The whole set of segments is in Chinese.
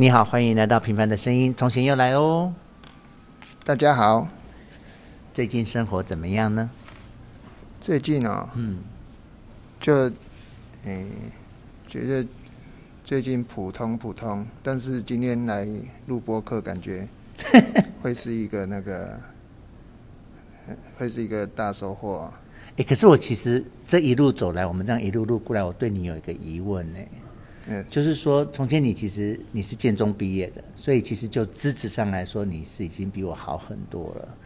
你好，欢迎来到《平凡的声音》，从前又来哦。大家好，最近生活怎么样呢？最近哦，嗯，就，诶、欸，觉得最近普通普通，但是今天来录播客，感觉 会是一个那个，会是一个大收获啊。哎，可是我其实这一路走来，我们这样一路路过来，我对你有一个疑问呢。就是说，从前你其实你是建中毕业的，所以其实就资质上来说，你是已经比我好很多了。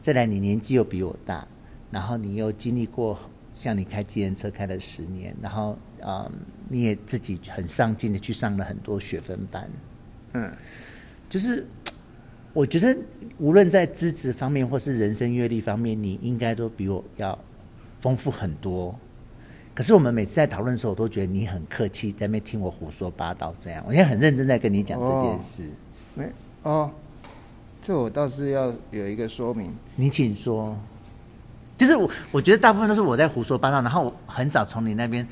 再来，你年纪又比我大，然后你又经历过像你开计程车开了十年，然后啊、嗯，你也自己很上进的去上了很多学分班。嗯，就是我觉得无论在资质方面或是人生阅历方面，你应该都比我要。丰富很多，可是我们每次在讨论的时候，我都觉得你很客气，在那边听我胡说八道。这样，我现在很认真在跟你讲这件事。哦没哦，这我倒是要有一个说明。你请说。就是我，我觉得大部分都是我在胡说八道，然后我很少从你那边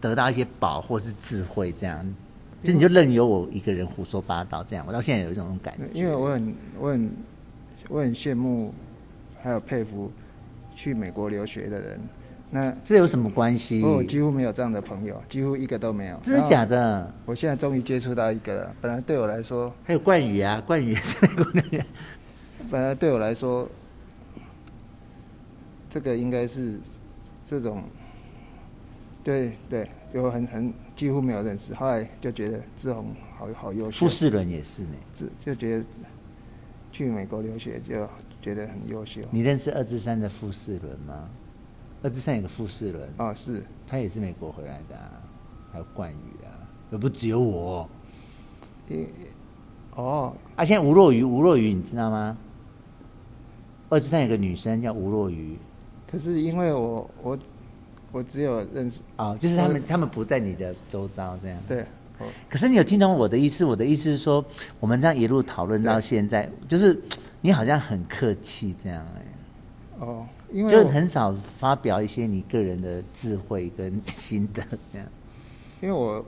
得到一些宝或是智慧。这样，就你就任由我一个人胡说八道。这样，我到现在有一种感觉。因为我很、我很、我很羡慕，还有佩服。去美国留学的人，那这有什么关系？我几乎没有这样的朋友，几乎一个都没有。真的假的？我现在终于接触到一个了。本来对我来说，还有冠宇啊，冠宇也是美国人。本来对我来说，这个应该是这种，对对，有很很几乎没有认识。后来就觉得志宏好好优秀。傅士伦也是呢，就就觉得去美国留学就。觉得很优秀。你认识二至三的傅士伦吗？二之三有个富士伦啊，是他也是美国回来的，啊，还有冠宇啊，又不只有我。欸、哦，啊，现在吴若愚，吴若愚你知道吗？二之三有个女生叫吴若愚，可是因为我我我只有认识啊，哦，就是他们他们不在你的周遭这样。对，可是你有听懂我的意思？我的意思是说，我们这样一路讨论到现在，就是。你好像很客气这样哎，哦，因为就很少发表一些你个人的智慧跟心得这样。因为我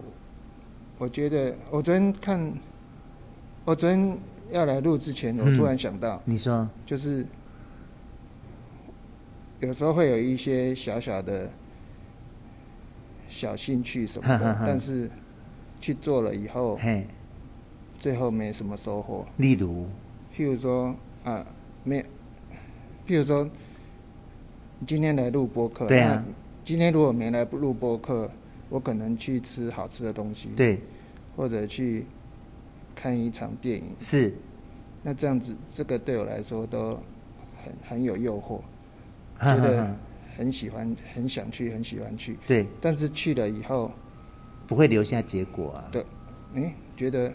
我觉得我昨天看，我昨天要来录之前，我突然想到，你说就是有时候会有一些小小的小兴趣什么的，但是去做了以后，最后没什么收获。例如。譬如说啊，没，譬如说，今天来录播客，对啊，今天如果没来录播客，我可能去吃好吃的东西，对，或者去看一场电影，是，那这样子，这个对我来说都很很有诱惑，觉得很喜欢，很想去，很喜欢去，对，但是去了以后，不会留下结果啊，对，哎，觉得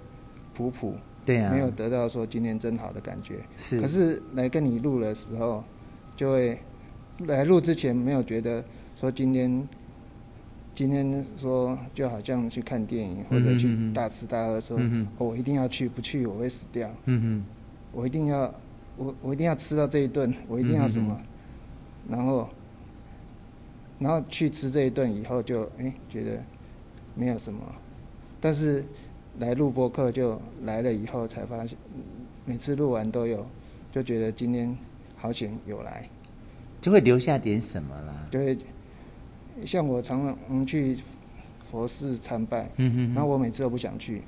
普普。对啊，没有得到说今天真好的感觉。是，可是来跟你录的时候，就会来录之前没有觉得说今天今天说就好像去看电影或者去大吃大喝说，我一定要去，不去我会死掉。我一定要我我一定要吃到这一顿，我一定要什么，嗯、然后然后去吃这一顿以后就哎觉得没有什么，但是。来录播客就来了以后才发现，每次录完都有，就觉得今天好险有来，就会留下点什么啦。对，像我常常去佛寺参拜，嗯哼，然后我每次都不想去，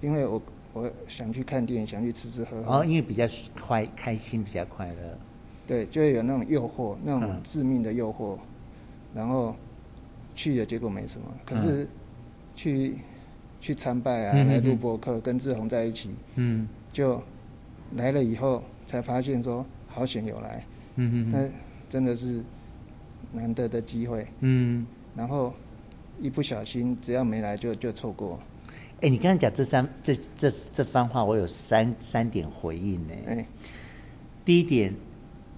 因为我我想去看电影，想去吃吃喝喝。哦，因为比较快开心，比较快乐。对，就会有那种诱惑，那种致命的诱惑，然后去了结果没什么，可是去。去参拜啊，来录播客，跟志宏在一起，嗯，就来了以后才发现说好险有来，嗯嗯，那真的是难得的机会，嗯，然后一不小心只要没来就就错过。哎，你刚才讲这三这这这番话，我有三三点回应呢。哎，第一点，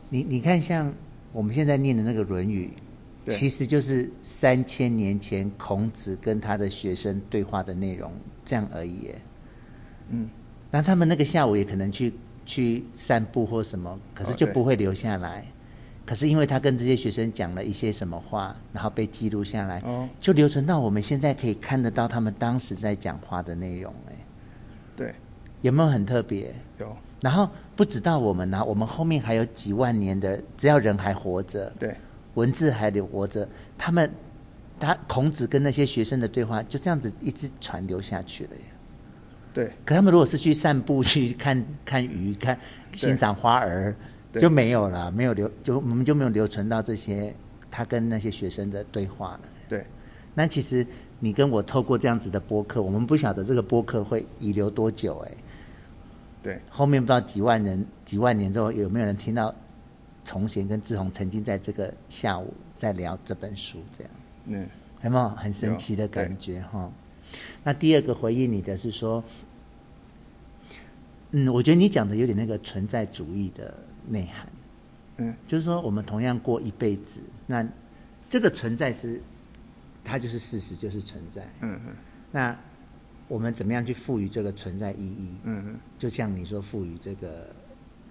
你你看像我们现在念的那个《论语》。其实就是三千年前孔子跟他的学生对话的内容，这样而已。嗯，那他们那个下午也可能去去散步或什么，可是就不会留下来。可是因为他跟这些学生讲了一些什么话，然后被记录下来，就留存到我们现在可以看得到他们当时在讲话的内容。哎，对，有没有很特别？有。然后不止到我们呢，我们后面还有几万年的，只要人还活着，对，文字还留活着，他们他孔子跟那些学生的对话就这样子一直传流下去了耶。对。可他们如果是去散步、去看 看鱼、看欣赏花儿，就没有了，没有留，就我们就没有留存到这些他跟那些学生的对话了。对。那其实你跟我透过这样子的播客，我们不晓得这个播客会遗留多久哎。对。后面不知道几万人、几万年之后有没有人听到崇贤跟志宏曾经在这个下午在聊这本书这样。嗯。有没有很神奇的感觉哈？那第二个回应你的是说，嗯，我觉得你讲的有点那个存在主义的内涵。嗯。就是说我们同样过一辈子，那这个存在是。它就是事实，就是存在。嗯嗯。那我们怎么样去赋予这个存在意义？嗯嗯。就像你说，赋予这个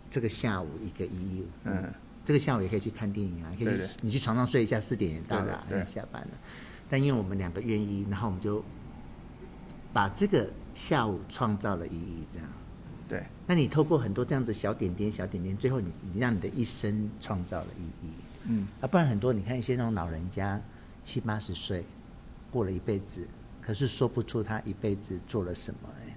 这个下午一个意义。嗯。这个下午也可以去看电影啊，可以去你去床上睡一下，四点也到了，要下班了。但因为我们两个愿意，然后我们就把这个下午创造了意义，这样。对。那你透过很多这样子小点点、小点点，最后你你让你的一生创造了意义。嗯。啊，不然很多你看一些那种老人家。七八十岁，过了一辈子，可是说不出他一辈子做了什么。哎，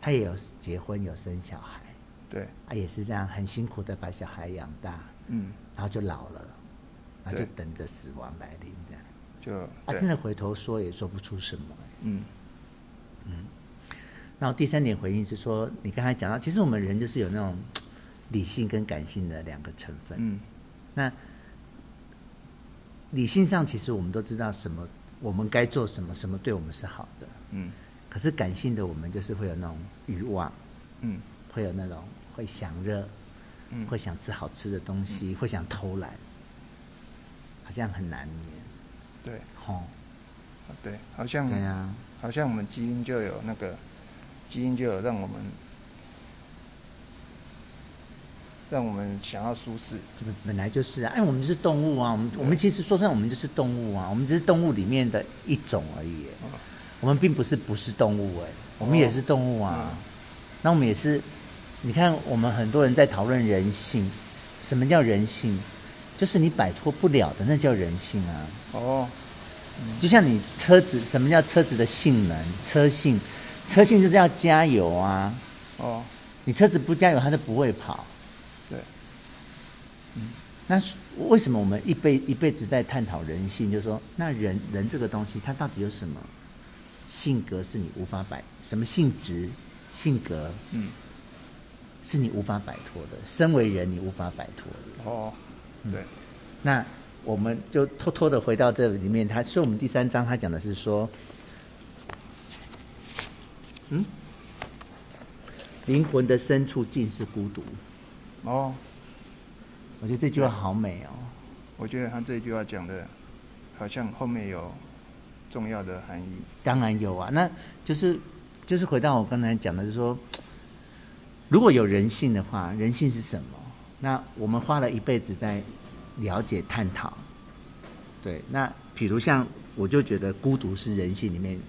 他也有结婚，有生小孩，对，啊，也是这样很辛苦的把小孩养大，嗯，然后就老了，然后就等着死亡来临，这样，就啊，真的回头说也说不出什么。嗯嗯，然后第三点回应是说，你刚才讲到，其实我们人就是有那种理性跟感性的两个成分，嗯，那。理性上，其实我们都知道什么，我们该做什么，什么对我们是好的。嗯。可是感性的我们就是会有那种欲望，嗯，会有那种会想热，嗯，会想吃好吃的东西，嗯、会想偷懒，好像很难免。对。吼。对，好像。对啊。好像我们基因就有那个，基因就有让我们。让我们想要舒适，这个本来就是啊，哎，我们是动物啊，我们我们其实说真的，我们就是动物啊，我们只是动物里面的一种而已，我们并不是不是动物哎，我们也是动物啊，那我们也是，你看我们很多人在讨论人性，什么叫人性？就是你摆脱不了的，那叫人性啊。哦，就像你车子，什么叫车子的性能？车性，车性就是要加油啊。哦，你车子不加油，它就不会跑。对嗯，那为什么我们一辈一辈子在探讨人性？就是说，那人人这个东西，它到底有什么性格是你无法摆？什么性质、性格？嗯，是你无法摆脱的。身为人，你无法摆脱的。哦，对。嗯，那我们就偷偷的回到这里面，他所以我们第三章他讲的是说，嗯，灵魂的深处尽是孤独。哦。我觉得这句话好美哦。我觉得他这句话讲的，好像后面有重要的含义。当然有啊，那就是就是回到我刚才讲的，就是说，如果有人性的话，人性是什么？那我们花了一辈子在了解探讨。对，那比如像我就觉得孤独是人性里面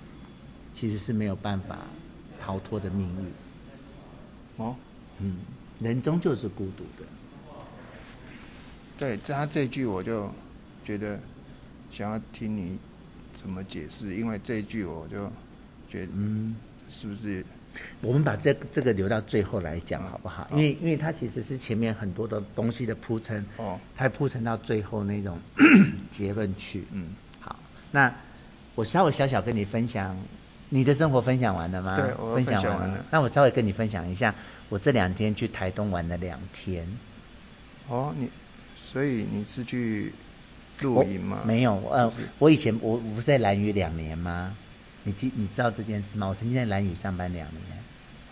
其实是没有办法逃脱的命运。哦，嗯，人终究是孤独的。对，他这句我就觉得想要听你怎么解释，因为这一句我就觉得，嗯，是不是？我们把这这个留到最后来讲好不好？哦、因为因为它其实是前面很多的东西的铺陈，哦，它铺陈到最后那种 结论去。嗯，好，那我稍微小小跟你分享，你的生活分享完了吗？对，我分享完了。完了，那我稍微跟你分享一下，我这两天去台东玩了两天。哦，你。所以你是去露营吗？没有，呃，我以前我我不是在兰屿两年吗？你记你知道这件事吗？我曾经在兰屿上班两年，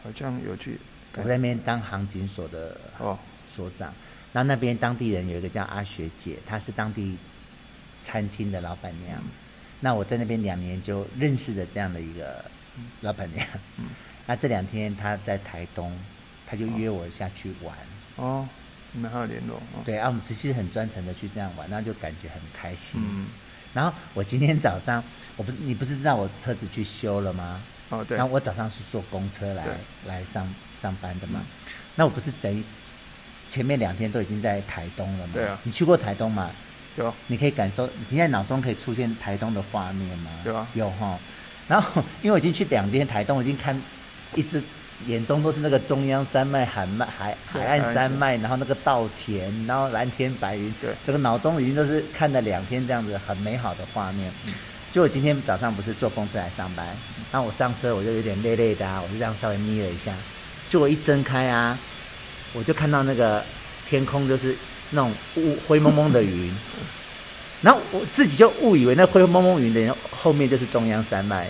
好像有去。我在那边当航警所的哦所长，然后那边当地人有一个叫阿学姐，她是当地餐厅的老板娘。嗯、那我在那边两年就认识了这样的一个老板娘。嗯，那这两天她在台东，她就约我下去玩。哦。你们还有联络？哦、对啊，我们其实很专程的去这样玩，那就感觉很开心。嗯，然后我今天早上，我不，你不是知道我车子去修了吗？哦，对。然后我早上是坐公车来来上上班的嘛。那我不是等于前面两天都已经在台东了嘛？对啊。你去过台东吗？有。你可以感受，你现在脑中可以出现台东的画面吗？有啊。有哈。然后因为我已经去两天台东，我已经看一直。眼中都是那个中央山脉、海脉、海海岸山脉，然后那个稻田，然后蓝天白云，对，整个脑中已经都是看了两天这样子很美好的画面。就我今天早上不是坐公车来上班，然后我上车我就有点累累的啊，我就这样稍微眯了一下，就我一睁开啊，我就看到那个天空就是那种雾灰蒙蒙的云，然后我自己就误以为那灰蒙蒙云的后面就是中央山脉。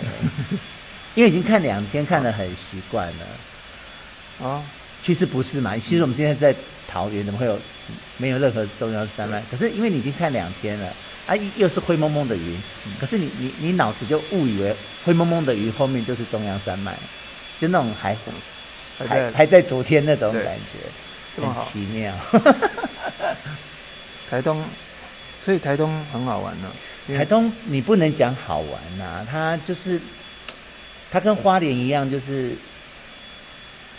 因为已经看两天，看得很习惯了。哦，其实不是嘛？其实我们现在在桃园，怎么会有没有任何中央山脉？可是因为你已经看两天了，啊，又是灰蒙蒙的云。可是你你你脑子就误以为灰蒙蒙的云后面就是中央山脉，就那种还还还，在昨天那种感觉，很奇妙。台东，所以台东很好玩呢。台东你不能讲好玩呐、啊，它就是。它跟花莲一样，就是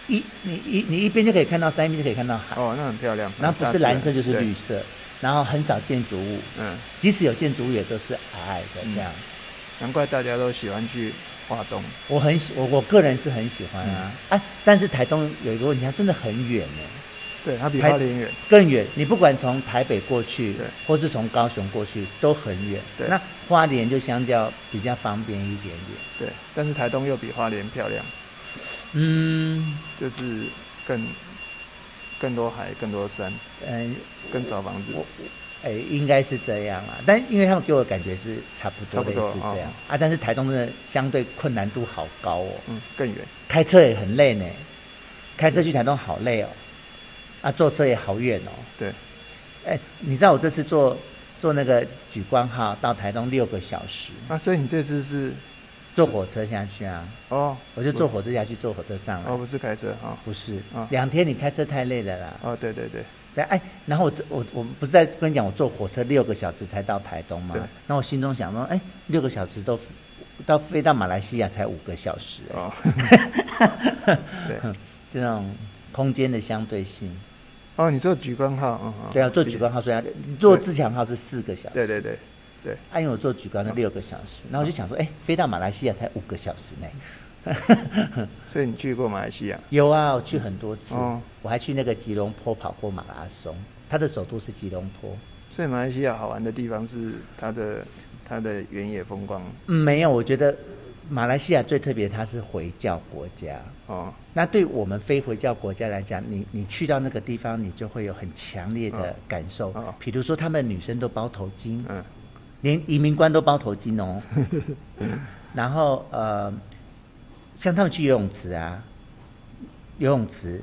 一你一你一边就可以看到山，一边就可以看到海。哦，那很漂亮。然后不是蓝色就是绿色，然后很少建筑物。嗯。即使有建筑物，也都是矮矮的这样。难怪大家都喜欢去花东。我很喜我我个人是很喜欢啊。哎，但是台东有一个问题，它真的很远呢。对，它比花莲远，更远。你不管从台北过去，对，或是从高雄过去，都很远。对，那花莲就相较比较方便一点点。对，但是台东又比花莲漂亮。嗯，就是更更多海，更多山，嗯，更少房子。哎，应该是这样啊。但因为他们给我的感觉是差不多类似这样啊，但是台东真的相对困难度好高哦。嗯，更远，开车也很累呢。开车去台东好累哦。啊，坐车也好远哦。对，哎，你知道我这次坐坐那个莒光号到台东六个小时。啊，所以你这次是坐火车下去啊？哦，我就坐火车下去，坐火车上来。哦，不是开车啊？不是。啊，两天你开车太累了啦。哦，对对对。对，哎，然后我我我不是在跟你讲，我坐火车六个小时才到台东吗？对。那我心中想说，哎，六个小时都到飞到马来西亚才五个小时。哦。对，这种空间的相对性。哦，你做莒光号，嗯，对啊，做莒光号虽然做自强号是四个小时，对对对对，啊，因为我做莒光是六个小时，然后我就想说，哎，飞到马来西亚才五个小时呢，所以你去过马来西亚？有啊，我去很多次，我还去那个吉隆坡跑过马拉松，它的首都是吉隆坡，所以马来西亚好玩的地方是它的它的原野风光。嗯，没有，我觉得。马来西亚最特别，它是回教国家哦。那对我们非回教国家来讲，你你去到那个地方，你就会有很强烈的感受。哦，比如说他们女生都包头巾，嗯，连移民官都包头巾哦。然后呃，像他们去游泳池啊，游泳池，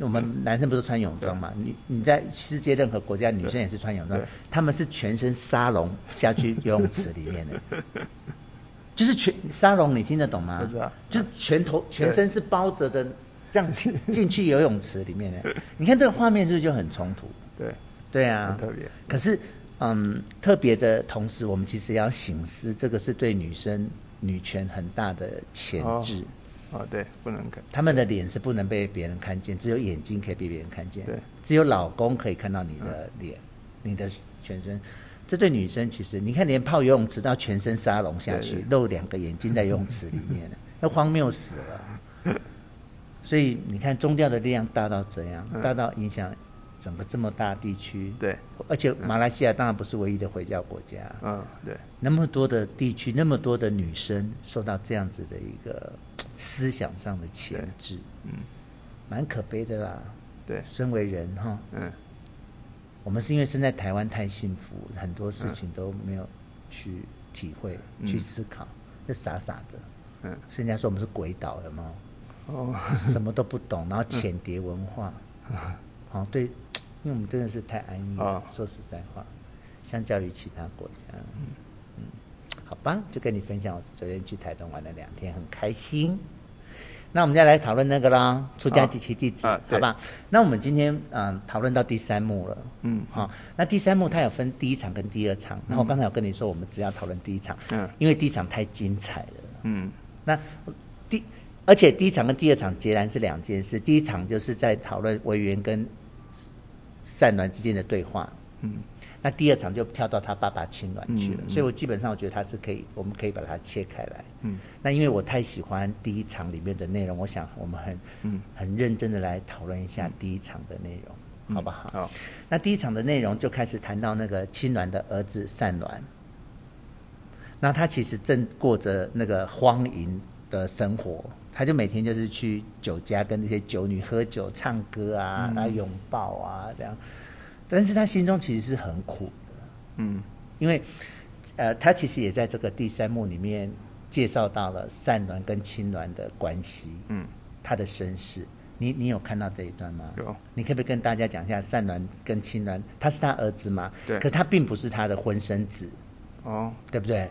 我们男生不是穿泳装嘛？你你在世界任何国家，女生也是穿泳装，他们是全身沙龙下去游泳池里面的。就是全沙龙，你听得懂吗？不知道。就是全头全身是包着的，这样 进去游泳池里面的。你看这个画面是不是就很冲突？对，对啊，特别。可是，嗯，特别的同时，我们其实要醒思，这个是对女生女权很大的钳制。哦，对，不能看。他们的脸是不能被别人看见，只有眼睛可以被别人看见。对，只有老公可以看到你的脸，你的全身。这对女生其实，你看连泡游泳池都要全身沙龙下去，露两个眼睛在游泳池里面，那荒谬死了。所以你看宗教的力量大到怎样，大到影响整个这么大地区。对，而且马来西亚当然不是唯一的回教国家。嗯，对。那么多的地区，那么多的女生受到这样子的一个思想上的钳制，嗯，蛮可悲的啦。对，身为人哈，嗯。我们是因为生在台湾太幸福，很多事情都没有去体会、嗯、去思考，就傻傻的。嗯，所以人家说我们是鬼岛，有没有？哦，什么都不懂，然后浅碟文化。好、嗯哦，对，因为我们真的是太安逸了。哦、说实在话，相较于其他国家，嗯嗯，好吧，就跟你分享，我昨天去台东玩了两天，很开心。那我们再来讨论那个啦，出家及其弟子，哦、好吧？那我们今天嗯讨论到第三幕了，嗯，好、哦。那第三幕它有分第一场跟第二场，然后我刚才有跟你说，我们只要讨论第一场，嗯，因为第一场太精彩了，嗯。那第而且第一场跟第二场截然是两件事。第一场就是在讨论维园跟善鸾之间的对话，嗯，那第二场就跳到他爸爸青鸾去了。嗯嗯、所以我基本上我觉得他是可以，我们可以把它切开来，嗯。那因为我太喜欢第一场里面的内容，我想我们很，嗯，很认真的来讨论一下第一场的内容。好不好？好。那第一场的内容就开始谈到那个青鸾的儿子善鸾。那他其实正过着那个荒淫的生活，他就每天就是去酒家跟这些酒女喝酒、唱歌啊，来拥抱啊这样。但是他心中其实是很苦的，嗯，因为呃，他其实也在这个第三幕里面介绍到了善鸾跟青鸾的关系，嗯，他的身世。你你有看到这一段吗？有。你可不可以跟大家讲一下善鸾跟青鸾？他是他儿子吗？对。可他并不是他的婚生子。哦。对不对？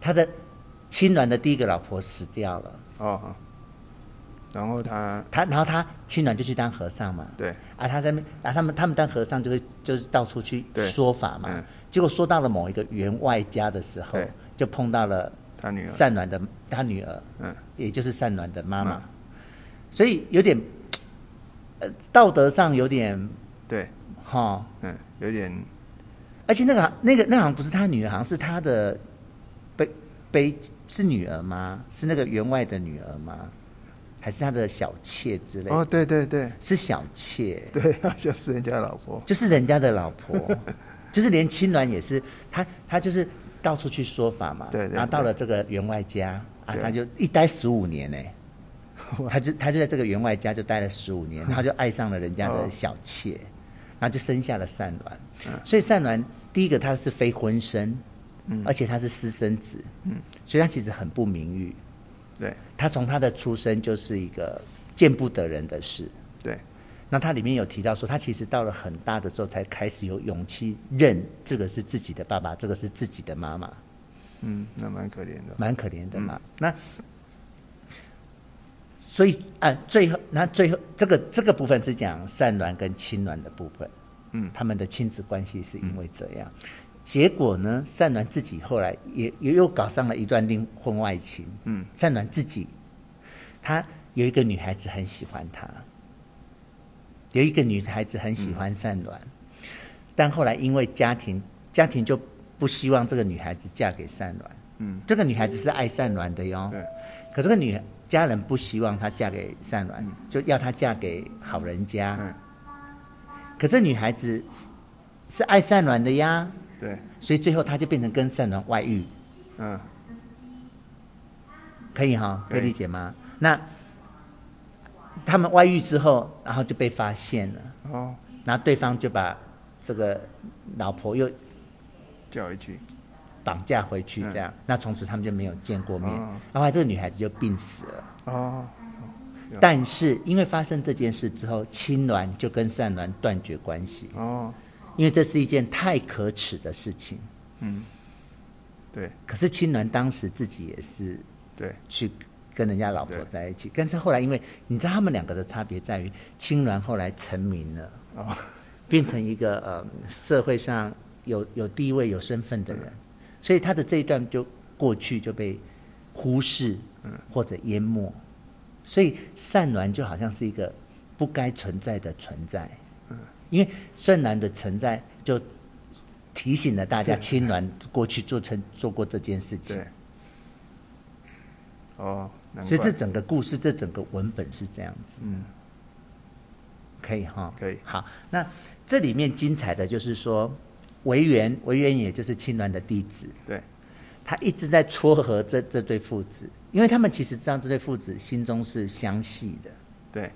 他的青鸾的第一个老婆死掉了。哦。然后他他然后他青鸾就去当和尚嘛。对。啊，他在那啊，他们他们当和尚就会就是到处去说法嘛。嗯。结果说到了某一个员外家的时候，就碰到了他女儿善鸾的他女儿，嗯，也就是善鸾的妈妈。所以有点，呃，道德上有点，对，哈、哦，嗯，有点，而且那个那个那好像不是他女儿，好像是他的背背是女儿吗？是那个员外的女儿吗？还是他的小妾之类的？哦，对对对，是小妾，对，就是人家的老婆，就是人家的老婆，就是连青鸾也是他，他就是到处去说法嘛，对，对，对，然后到了这个员外家啊，他就一待十五年呢。他就他就在这个员外家就待了十五年，他就爱上了人家的小妾，然后就生下了善鸾。所以善鸾第一个他是非婚生，而且他是私生子，所以他其实很不名誉。对，他从他的出生就是一个见不得人的事。对，那他里面有提到说，他其实到了很大的时候才开始有勇气认这个是自己的爸爸，这个是自己的妈妈。嗯，那蛮可怜的，蛮可怜的嘛。那。所以，啊，最后，那最后这个这个部分是讲善鸾跟亲鸾的部分，嗯，他们的亲子关系是因为这样，嗯、结果呢，善鸾自己后来也也又搞上了一段另婚外情，嗯，善鸾自己，他有一个女孩子很喜欢他，有一个女孩子很喜欢善鸾，嗯、但后来因为家庭家庭就不希望这个女孩子嫁给善鸾，嗯，这个女孩子是爱善鸾的哟，对，可这个女。家人不希望她嫁给善鸾，就要她嫁给好人家。嗯。可这女孩子是爱善鸾的呀。对。所以最后他就变成跟善鸾外遇。嗯。可以哈，可以理解吗？那他们外遇之后，然后就被发现了。哦。然后对方就把这个老婆又叫回去。绑架回去，这样，嗯、那从此他们就没有见过面。哦、然后这个女孩子就病死了。哦。但是因为发生这件事之后，青鸾就跟善鸾断绝关系。哦。因为这是一件太可耻的事情。嗯。对。可是青鸾当时自己也是对去跟人家老婆在一起，但是后来因为你知道他们两个的差别在于，青鸾后来成名了，哦，变成一个呃社会上有有地位有身份的人。所以他的这一段就过去就被忽视，或者淹没，所以善鸾就好像是一个不该存在的存在，因为顺南的存在就提醒了大家，青鸾过去做成做过这件事情。哦，所以这整个故事，这整个文本是这样子。嗯，可以哈，可以。好，那这里面精彩的就是说。维园，维园也就是青鸾的弟子。对，他一直在撮合这这对父子，因为他们其实知道这对父子心中是相系的。对，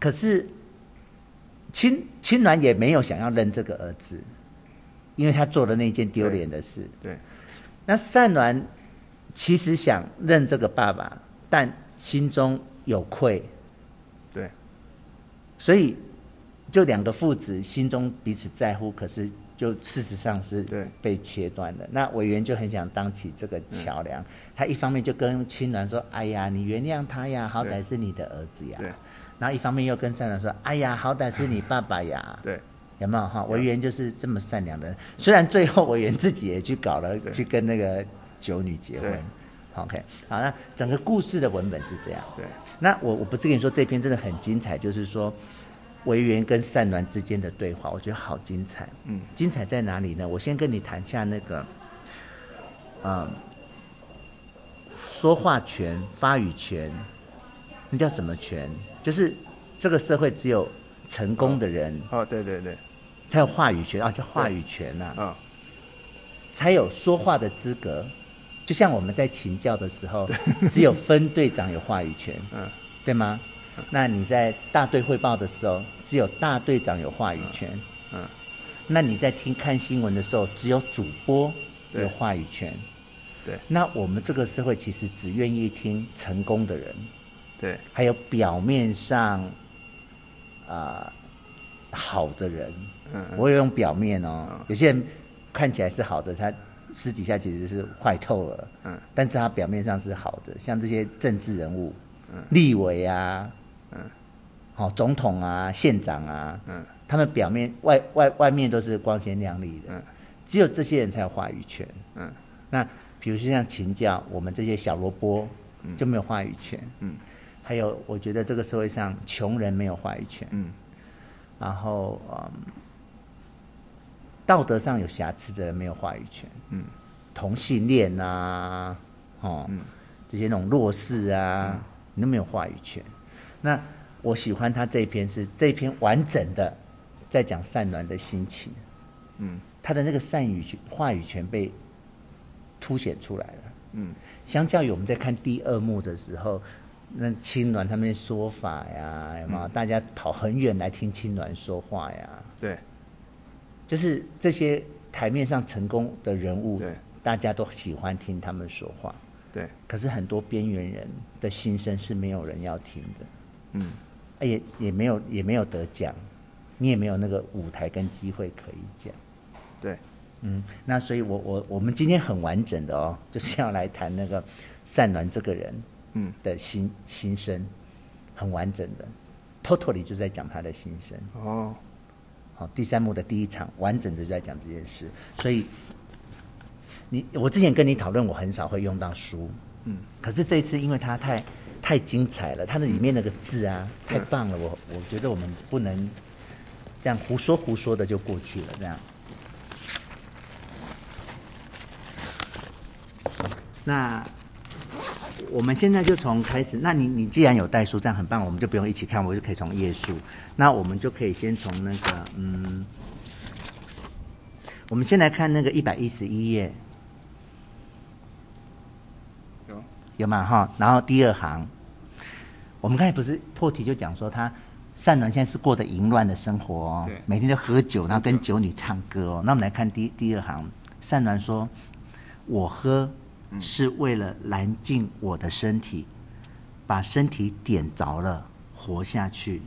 可是亲亲鸾也没有想要认这个儿子，因为他做了那件丢脸的事。对，对，那善鸾其实想认这个爸爸，但心中有愧。对，所以就两个父子心中彼此在乎，可是。就事实上是被切断的。那委员就很想当起这个桥梁，嗯、他一方面就跟青鸾说：“哎呀，你原谅他呀，好歹是你的儿子呀。”对。然后一方面又跟善男说：“哎呀，好歹是你爸爸呀。”对。有没有哈？维园就是这么善良的人，虽然最后维园自己也去搞了，去跟那个九女结婚，OK，好，那整个故事的文本是这样。对，那我我不是跟你说这篇真的很精彩，就是说维园跟善鸾之间的对话，我觉得好精彩。嗯，精彩在哪里呢？我先跟你谈下那个，嗯，说话权、发语权，那叫什么权？就是这个社会只有成功的人哦，哦，对对对，才有话语权啊，叫话语权呐，才有说话的资格。就像我们在请教的时候，只有分队长有话语权，嗯，对吗？那你在大队汇报的时候，只有大队长有话语权，嗯，嗯，那你在听看新闻的时候，只有主播有话语权，对。那我们这个社会其实只愿意听成功的人，对，还有表面上啊、呃、好的人，嗯，我有用表面哦，嗯、有些人看起来是好的，他。私底下其实是坏透了，嗯，但是他表面上是好的，像这些政治人物，嗯，立委啊，嗯，好，总统啊，县长啊，嗯，他们表面外外外面都是光鲜亮丽的，嗯，只有这些人才有话语权，嗯，那比如说像请教我们这些小萝卜，就没有话语权，嗯，还有我觉得这个社会上穷人没有话语权，嗯，然后嗯。道德上有瑕疵的人没有话语权，嗯，同性恋啊，哦，嗯、这些那种弱势啊，嗯、你都没有话语权。那我喜欢他这一篇是这一篇完整的在讲善暖的心情，嗯，他的那个善语权话语权被凸显出来了，嗯，相较于我们在看第二幕的时候，那青鸾他们说法呀，有没有？嗯、大家跑很远来听青鸾说话呀，对。就是这些台面上成功的人物，对，大家都喜欢听他们说话，对。可是很多边缘人的心声是没有人要听的，嗯，也也没有也没有得奖，你也没有那个舞台跟机会可以讲，对，嗯。那所以我我我们今天很完整的哦，就是要来谈那个善鸾这个人，嗯的心、嗯、心声，很完整的，totally 就在讲他的心声哦。好，第三幕的第一场完整的就在讲这件事，所以你我之前跟你讨论，我很少会用到书，嗯，可是这一次因为它太太精彩了，它的里面那个字啊、嗯、太棒了，我我觉得我们不能这样胡说胡说的就过去了，这样。那。我们现在就从开始，那你你既然有带书，这样很棒，我们就不用一起看，我就可以从页数。那我们就可以先从那个，嗯，我们先来看那个一百一十一页，有有吗？哈，然后第二行，我们刚才不是破题就讲说他善鸾现在是过着淫乱的生活哦，每天都喝酒，然后跟酒女唱歌哦。那我们来看第第二行，善鸾说：“我喝。”是为了燃尽我的身体，把身体点着了，活下去。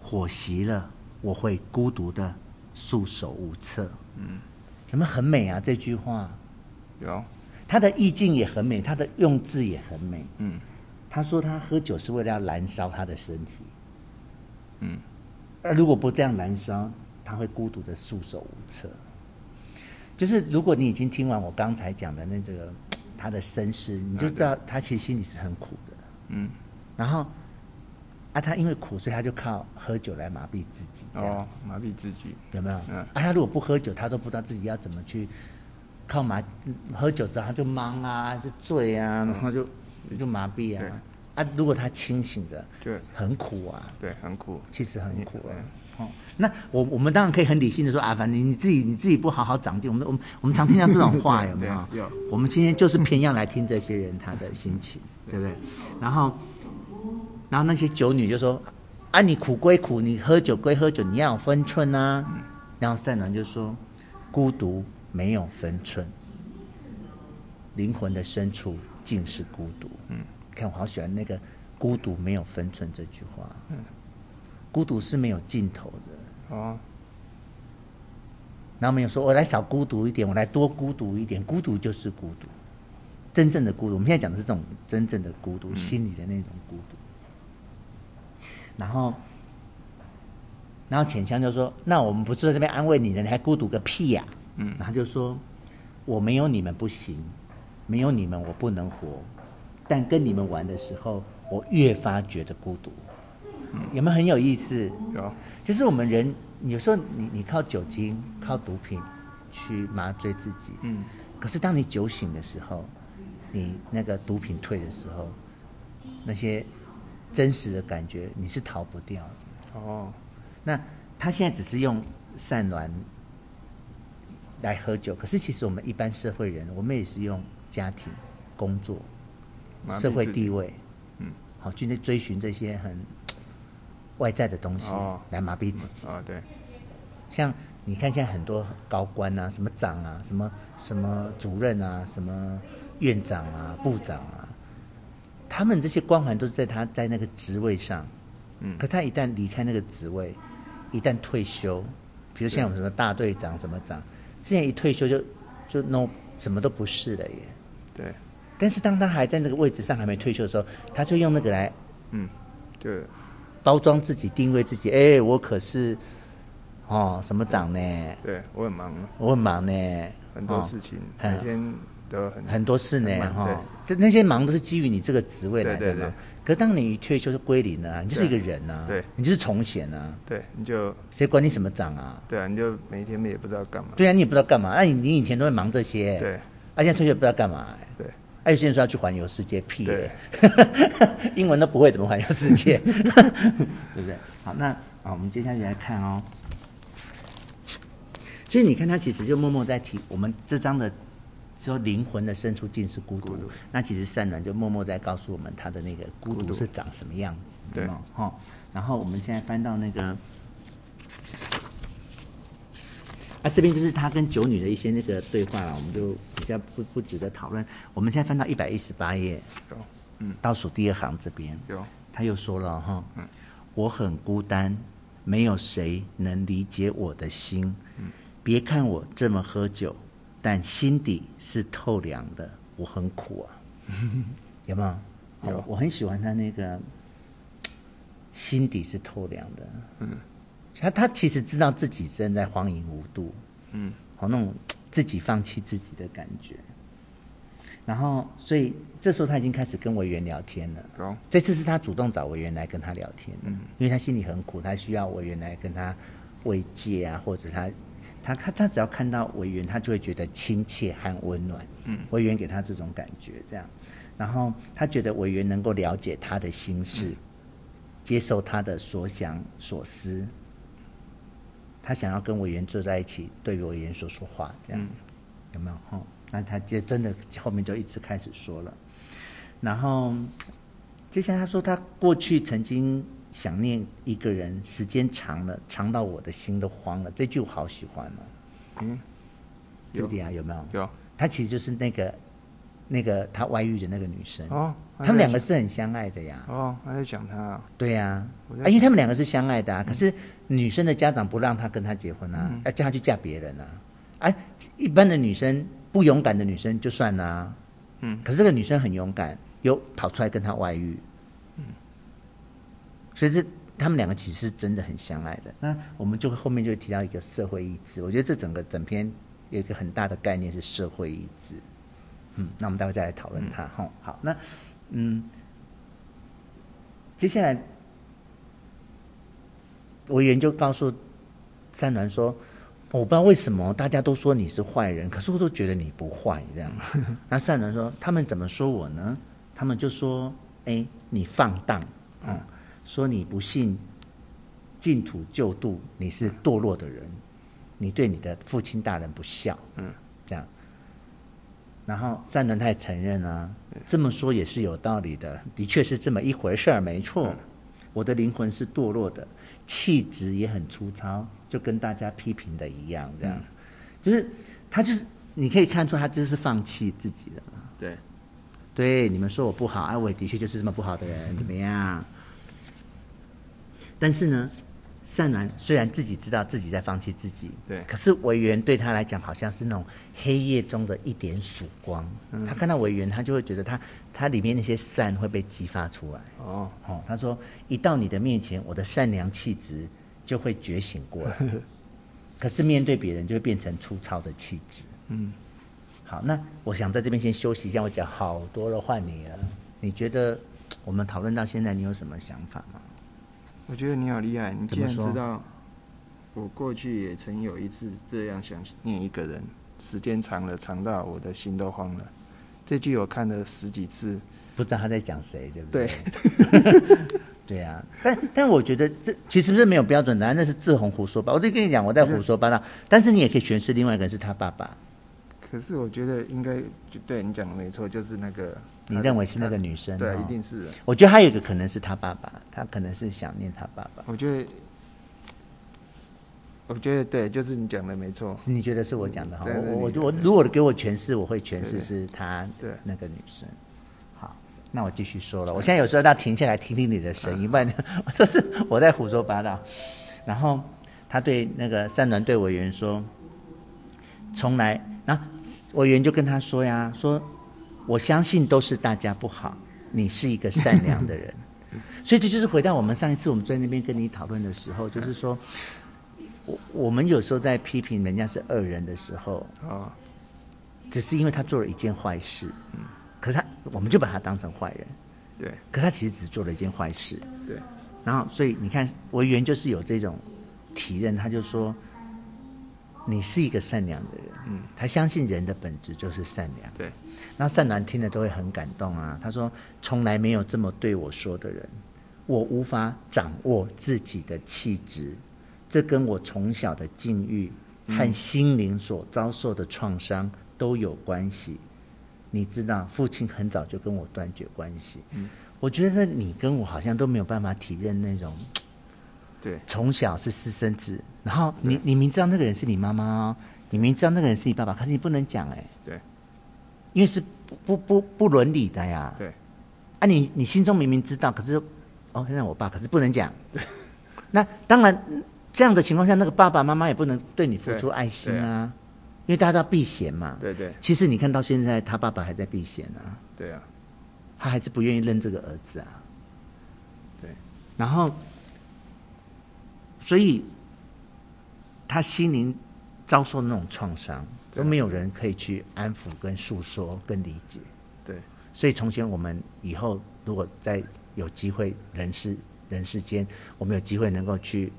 火熄了，我会孤独的束手无策。嗯，有没有很美啊？这句话有，他的意境也很美，他的用字也很美。嗯，他说他喝酒是为了要燃烧他的身体。嗯，那如果不这样燃烧，他会孤独的束手无策。就是如果你已经听完我刚才讲的那这个。他的身世，你就知道他其实心里是很苦的。嗯，然后啊，他因为苦，所以他就靠喝酒来麻痹自己。哦，麻痹自己有没有？嗯，啊，他如果不喝酒，他都不知道自己要怎么去靠麻喝酒之后，他就忙啊，就醉啊，然后就就麻痹啊。啊，如果他清醒的，对，很苦啊。对，很苦，其实很苦啊。哦，那我我们当然可以很理性的说啊，反正你自己你自己不好好长进，我们我们我们常听到这种话 有没有？有。我们今天就是偏要来听这些人他的心情，对不对？然后，然后那些酒女就说啊，你苦归苦，你喝酒归喝酒，你要有分寸啊。然后善男就说，孤独没有分寸，灵魂的深处尽是孤独。嗯，看我好喜欢那个孤独没有分寸这句话。嗯。孤独是没有尽头的哦，然后没有说，我来少孤独一点，我来多孤独一点，孤独就是孤独，真正的孤独。我们现在讲的是这种真正的孤独，心里的那种孤独。然后，然后浅香就说：“那我们不是在这边安慰你的，你还孤独个屁呀？”嗯，然后就说：“我没有你们不行，没有你们我不能活，但跟你们玩的时候，我越发觉得孤独。嗯，有没有很有意思？有，就是我们人有时候你你靠酒精、靠毒品去麻醉自己，嗯，可是当你酒醒的时候，你那个毒品退的时候，那些真实的感觉你是逃不掉的。哦，那他现在只是用散卵来喝酒，可是其实我们一般社会人，我们也是用家庭、工作、社会地位，嗯，好去追寻这些很外在的东西来麻痹自己。啊，对。像你看，现在很多高官啊，什么长啊，什么什么主任啊，什么院长啊、部长啊，他们这些光环都是在他在那个职位上，嗯，可他一旦离开那个职位，一旦退休，比如像我们什么大队长、什么长。之前一退休就就 no 什么都不是了耶。对。但是当他还在那个位置上还没退休的时候，他就用那个来，嗯，对，包装自己，定位自己。哎，我可是，哦，什么长呢？对，我很忙，我很忙呢，很多事情，每天都很很多事呢，哈。就那些忙都是基于你这个职位来的嘛。可是当你退休就归零了，你就是一个人呐，对，你就是从闲呐，对，你就谁管你什么长啊？对啊，你就每天也不知道干嘛。对啊，你也不知道干嘛。那你你以前都会忙这些，对，而现在退休不知道干嘛，对。还有些人说要去环游世界，屁的，英文都不会，怎么环游世界？对不对？好，那啊，我们接下去来看哦。所以你看，他其实就默默在提我们这张的。说灵魂的深处尽是孤独，孤，那其实善鸾就默默在告诉我们他的那个孤独是长什么样子，对吗？哈，然后我们现在翻到那个，啊，这边就是他跟九女的一些那个对话了，我们就比较不不值得讨论。我们现在翻到一百一十八页，嗯，倒数第二行这边，有，他又说了哈，嗯，我很孤单，没有谁能理解我的心，嗯，别看我这么喝酒。但心底是透凉的，我很苦啊，有没有？有，我很喜欢他那个心底是透凉的。嗯，他他其实知道自己正在荒淫无度，嗯，好那种自己放弃自己的感觉。然后，所以这时候他已经开始跟委员聊天了。哦，这次是他主动找委员来跟他聊天，嗯，因为他心里很苦，他需要委员来跟他慰藉啊，或者他。他他他只要看到委员，他就会觉得亲切和温暖。嗯，委员给他这种感觉，这样，然后他觉得委员能够了解他的心事，嗯、接受他的所想所思。他想要跟委员坐在一起，对委员说说话，这样、嗯、有没有？哦，那他就真的后面就一直开始说了。然后接下来他说，他过去曾经。想念一个人，时间长了，长到我的心都慌了。这句我好喜欢哦。嗯，这里啊，有没有？有。他其实就是那个，那个他外遇的那个女生。哦。他们两个是很相爱的呀。哦，还在讲他。对呀、啊。啊，因为他们两个是相爱的啊。可是女生的家长不让他跟他结婚啊，要、嗯、叫他去嫁别人啊。哎、啊，一般的女生不勇敢的女生就算了、啊。嗯。可是这个女生很勇敢，又跑出来跟他外遇。嗯所以这他们两个其实是真的很相爱的。那我们就后面就会提到一个社会意志。我觉得这整个整篇有一个很大的概念是社会意志。嗯，那我们待会再来讨论它。哈、嗯，好，那嗯，接下来我研究告诉善鸾说：“我不知道为什么大家都说你是坏人，可是我都觉得你不坏。”这样。那善鸾说：“他们怎么说我呢？他们就说：‘哎，你放荡。’嗯。”说你不信净土救度，你是堕落的人，你对你的父亲大人不孝，嗯。然后善鸾他也承认啊，这么说也是有道理的，的确是这么一回事儿，没错。我的灵魂是堕落的，气质也很粗糙，就跟大家批评的一样，这样。就是他就是你可以看出他就是放弃自己的嘛。对，对，你们说我不好，啊，我的确就是这么不好的人，怎么样？但是呢，善鸾虽然自己知道自己在放弃自己，对，可是委员对他来讲好像是那种黑夜中的一点曙光。嗯、他看到委员，他就会觉得他他里面那些善会被激发出来。哦，哦，他说一到你的面前，我的善良气质就会觉醒过来。可是面对别人，就会变成粗糙的气质。嗯，好，那我想在这边先休息一下，我讲好多了，换你了。你觉得我们讨论到现在，你有什么想法吗？我觉得你好厉害，你竟然知道我过去也曾有一次这样想念一个人，时间长了，长到我的心都慌了。这句我看了十几次，不知道他在讲谁，对不对？对，对啊。但但我觉得这其实是没有标准答案，那是志宏胡说八。我就跟你讲，我在胡说八道。但是你也可以诠释另外一个人是他爸爸。可是我觉得应该就对你讲的没错，就是那个你认为是那个女生，对，一定是。我觉得还有一个可能是他爸爸，他可能是想念他爸爸。我觉得，我觉得对，就是你讲的没错。是你觉得是我讲的哈？我我我如果给我诠释，我会诠释是他对那个女生。好，那我继续说了。我现在有时候要停下来听听你的声音，不然 这是我在胡说八道。然后他对那个三轮对委员说，从来。那委员就跟他说呀：“说我相信都是大家不好，你是一个善良的人。所以这就是回到我们上一次我们在那边跟你讨论的时候，就是说，我我们有时候在批评人家是恶人的时候，啊，只是因为他做了一件坏事，嗯，可是他我们就把他当成坏人，对，可他其实只做了一件坏事，对。然后所以你看，委员就是有这种体认，他就说。”你是一个善良的人，嗯，他相信人的本质就是善良，对。那善男听了都会很感动啊。他说：“从来没有这么对我说的人，我无法掌握自己的气质，这跟我从小的境遇和心灵所遭受的创伤都有关系。你知道，父亲很早就跟我断绝关系。嗯，我觉得你跟我好像都没有办法体认那种。”对，从小是私生子，然后你你明知道那个人是你妈妈哦，你明知道那个人是你爸爸，可是你不能讲哎，对，因为是不不不不伦理的呀，对，啊你你心中明明知道，可是哦现在我爸可是不能讲，对，那当然这样的情况下，那个爸爸妈妈也不能对你付出爱心啊，啊。因为大家都要避嫌嘛，对对，其实你看到现在他爸爸还在避嫌啊，对啊，他还是不愿意认这个儿子啊，对，然后。所以，他心灵遭受那种创伤，都没有人可以去安抚、跟诉说、跟理解。对，所以从前我们以后如果再有机会人世人世间，我们有机会能够去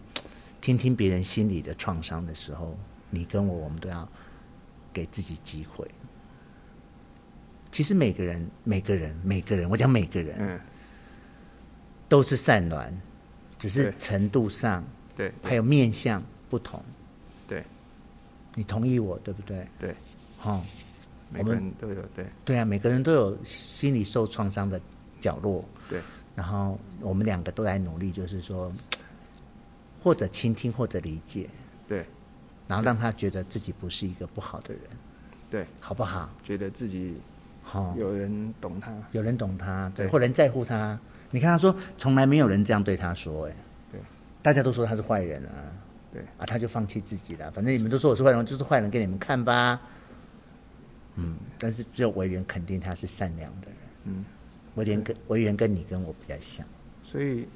听听别人心里的创伤的时候，你跟我，我们都要给自己机会。其实每个人、每个人、每个人，我讲每个人，嗯，都是善暖，只是程度上。对，还有面相不同，对，你同意我对不对？对，好，每个人都有对，对啊，每个人都有心理受创伤的角落，对，然后我们两个都来努力，就是说，或者倾听，或者理解，对，然后让他觉得自己不是一个不好的人，对，好不好？觉得自己好，有人懂他，有人懂他，对，或人在乎他。你看他说，从来没有人这样对他说，哎。大家都说他是坏人啊，对啊，他就放弃自己了。反正你们都说我是坏人，就是坏人给你们看吧。嗯，但是只有委员肯定他是善良的人。嗯，委员跟委员跟你跟我比较像。所以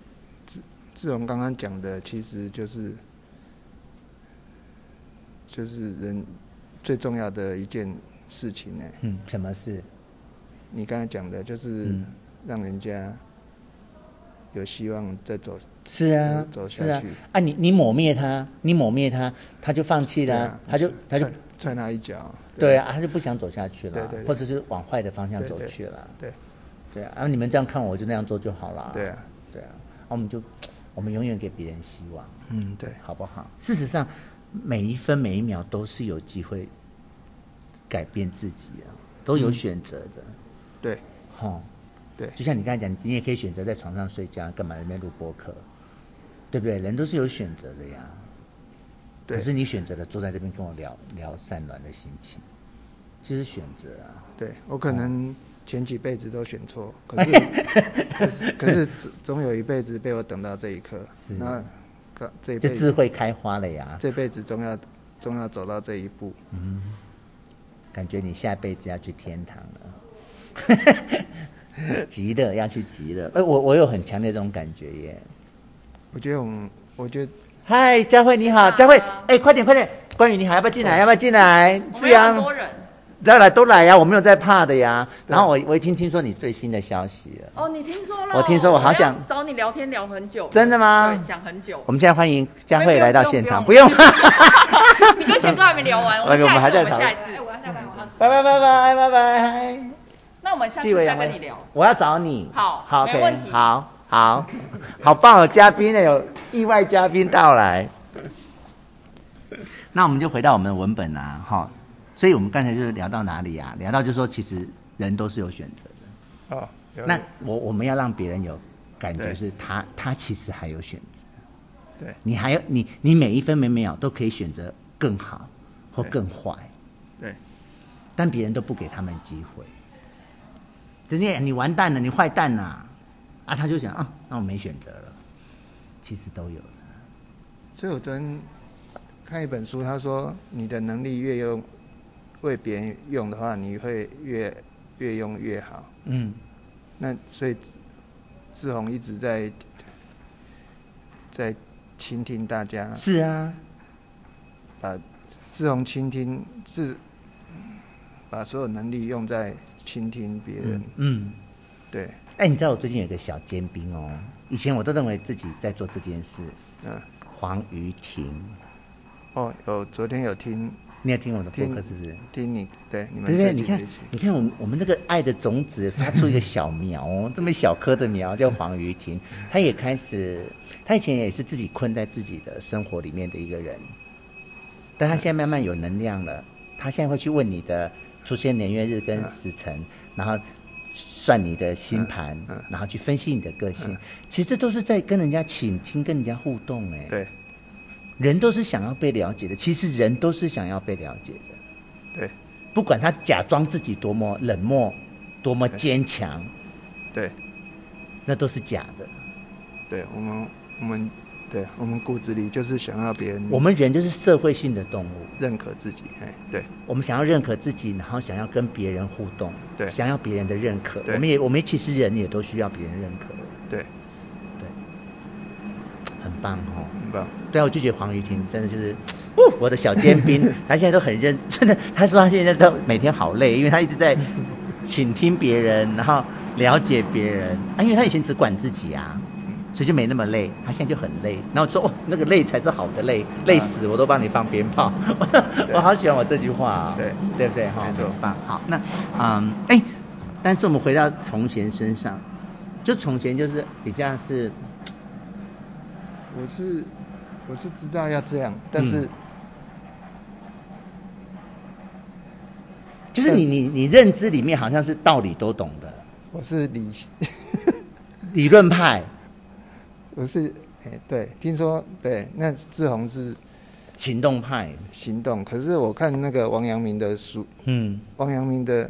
志志荣刚刚讲的，其实就是就是人最重要的一件事情呢。嗯，什么事？你刚才讲的就是让人家有希望再走。是啊，是啊，啊你你抹灭他，你抹灭他，他就放弃了，啊，他就他就踹他一脚，对。啊，他就不想走下去了，对对对，或者是往坏的方向走去了，对，对，对。啊，然后你们这样看我，就那样做就好了，对啊，对啊，我们就我们永远给别人希望，嗯，对，好不好？事实上，每一分每一秒都是有机会改变自己啊，都有选择的，嗯，对，齁，对，就像你刚才讲，你也可以选择在床上睡觉，干嘛在那边录播客？对不对？人都是有选择的呀。可是你选择了坐在这边跟我聊聊善暖的心情，就是选择啊。对，我可能前几辈子都选错，可 是可是，可是总有一辈子被我等到这一刻。是。那这这智慧开花了呀。这辈子终要终要走到这一步。嗯。感觉你下辈子要去天堂了。极乐要去极乐。哎，我我有很强烈这种感觉耶。我觉得我们，我觉得，嗨，佳慧你好，佳慧，哎，快点快点，关羽你好，要不要进来？要不要进来？志阳，来来都来呀，我没有在怕的呀。然后我我一听听说你最新的消息了。哦，你听说了？我听说，我好想找你聊天聊很久。真的吗？对，讲很久。我们现在欢迎佳慧来到现场，不用。你跟贤哥还没聊完，我们还在讨论。哎，我要下班，我要。拜拜拜拜拜拜。那我们下次再跟你聊。我要找你。好，好，没问题。好好好棒哦，嘉宾呢？有意外嘉宾到来。那我们就回到我们的文本啊，哈。所以我们刚才就是聊到哪里啊？聊到就是说，其实人都是有选择的。哦。那我我们要让别人有感觉是他他其实还有选择。对。你还有你你每一分每秒都可以选择更好或更坏。对。但别人都不给他们机会。就你你完蛋了，你坏蛋呐！啊，他就想啊，那我没选择了。其实都有的。所以我昨天看一本书，他说你的能力越用。为别人用的话，你会越越用越好。嗯，那所以志宏一直在在倾听大家。是啊，把志宏倾听是把所有能力用在倾听别人。嗯，嗯对。哎、欸，你知道我最近有个小尖兵哦，以前我都认为自己在做这件事。嗯，黄瑜婷。哦，有昨天有听。你也听我的播客是不是？听，听你对，你们对对，你看，你看，我们我们这个爱的种子发出一个小苗哦，这么小颗的苗叫黄瑜婷，他也开始，他以前也是自己困在自己的生活里面的一个人，但他现在慢慢有能量了，他现在会去问你的出生年月日跟时辰，然后算你的星盘，然后去分析你的个性，其实这都是在跟人家倾听，跟人家互动哎，对。人都是想要被了解的，其实人都是想要被了解的。对，不管他假装自己多么冷漠，多么坚强，对，那都是假的。对我们，我们，对我们骨子里就是想要别人。我们人就是社会性的动物，认可自己。哎，对，我们想要认可自己，然后想要跟别人互动，对，想要别人的认可。我们也，我们其实人也都需要别人认可。对，对，很棒哦。很棒对啊，我就觉得黄瑜婷真的就是，哦我的小尖兵，他现在都很认真的。他说他现在都每天好累，因为他一直在倾听别人，然后了解别人啊。因为他以前只管自己啊，所以就没那么累。他现在就很累，然后说哦，那个累才是好的累，累死我都帮你放鞭炮。我好喜欢我这句话啊，对对不对？哈，没错，棒。好，那嗯，哎，但是我们回到从前身上，就从前就是比较是，我是。我是知道要这样，但是，嗯、就是你你你认知里面好像是道理都懂的。我是理 理论派，我是哎、欸、对，听说对，那志宏是行动派，行动。可是我看那个王阳明的书，嗯，王阳明的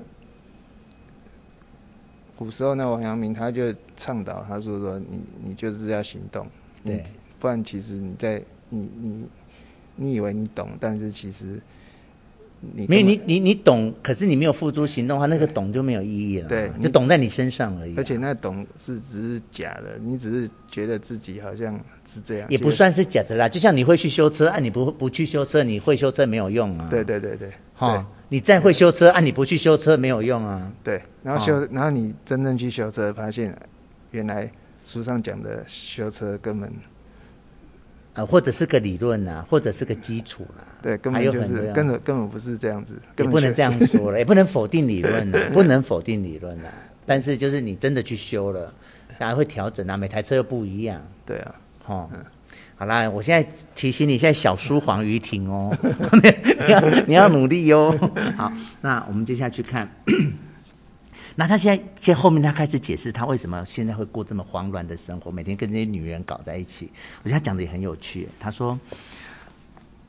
古时候那王阳明他就倡导，他说说你你就是要行动，对。不然，其实你在你你你以为你懂，但是其实你没有你你你懂，可是你没有付诸行动的话，那个懂就没有意义了。对，就懂在你身上而已。而且那懂是只是假的，你只是觉得自己好像是这样，也不算是假的啦。就像你会去修车，按你不不去修车，你会修车没有用啊。对对对对，哈，你再会修车，按你不去修车没有用啊。对，然后修，然后你真正去修车，发现原来书上讲的修车根本。呃，或者是个理论呐，或者是个基础啦。对，根本就是根本根本不是这样子，也不能这样 说了，也不能否定理论呐，不能否定理论呐。但是就是你真的去修了，还会调整啊，每台车又不一样。对啊，哦，好啦，我现在提醒你，现在小书黄瑜婷哦，你要你要努力哦。好，那我们接下去看。那他现在，现在后面他开始解释他为什么现在会过这么慌乱的生活，每天跟这些女人搞在一起。我觉得他讲的也很有趣。他说，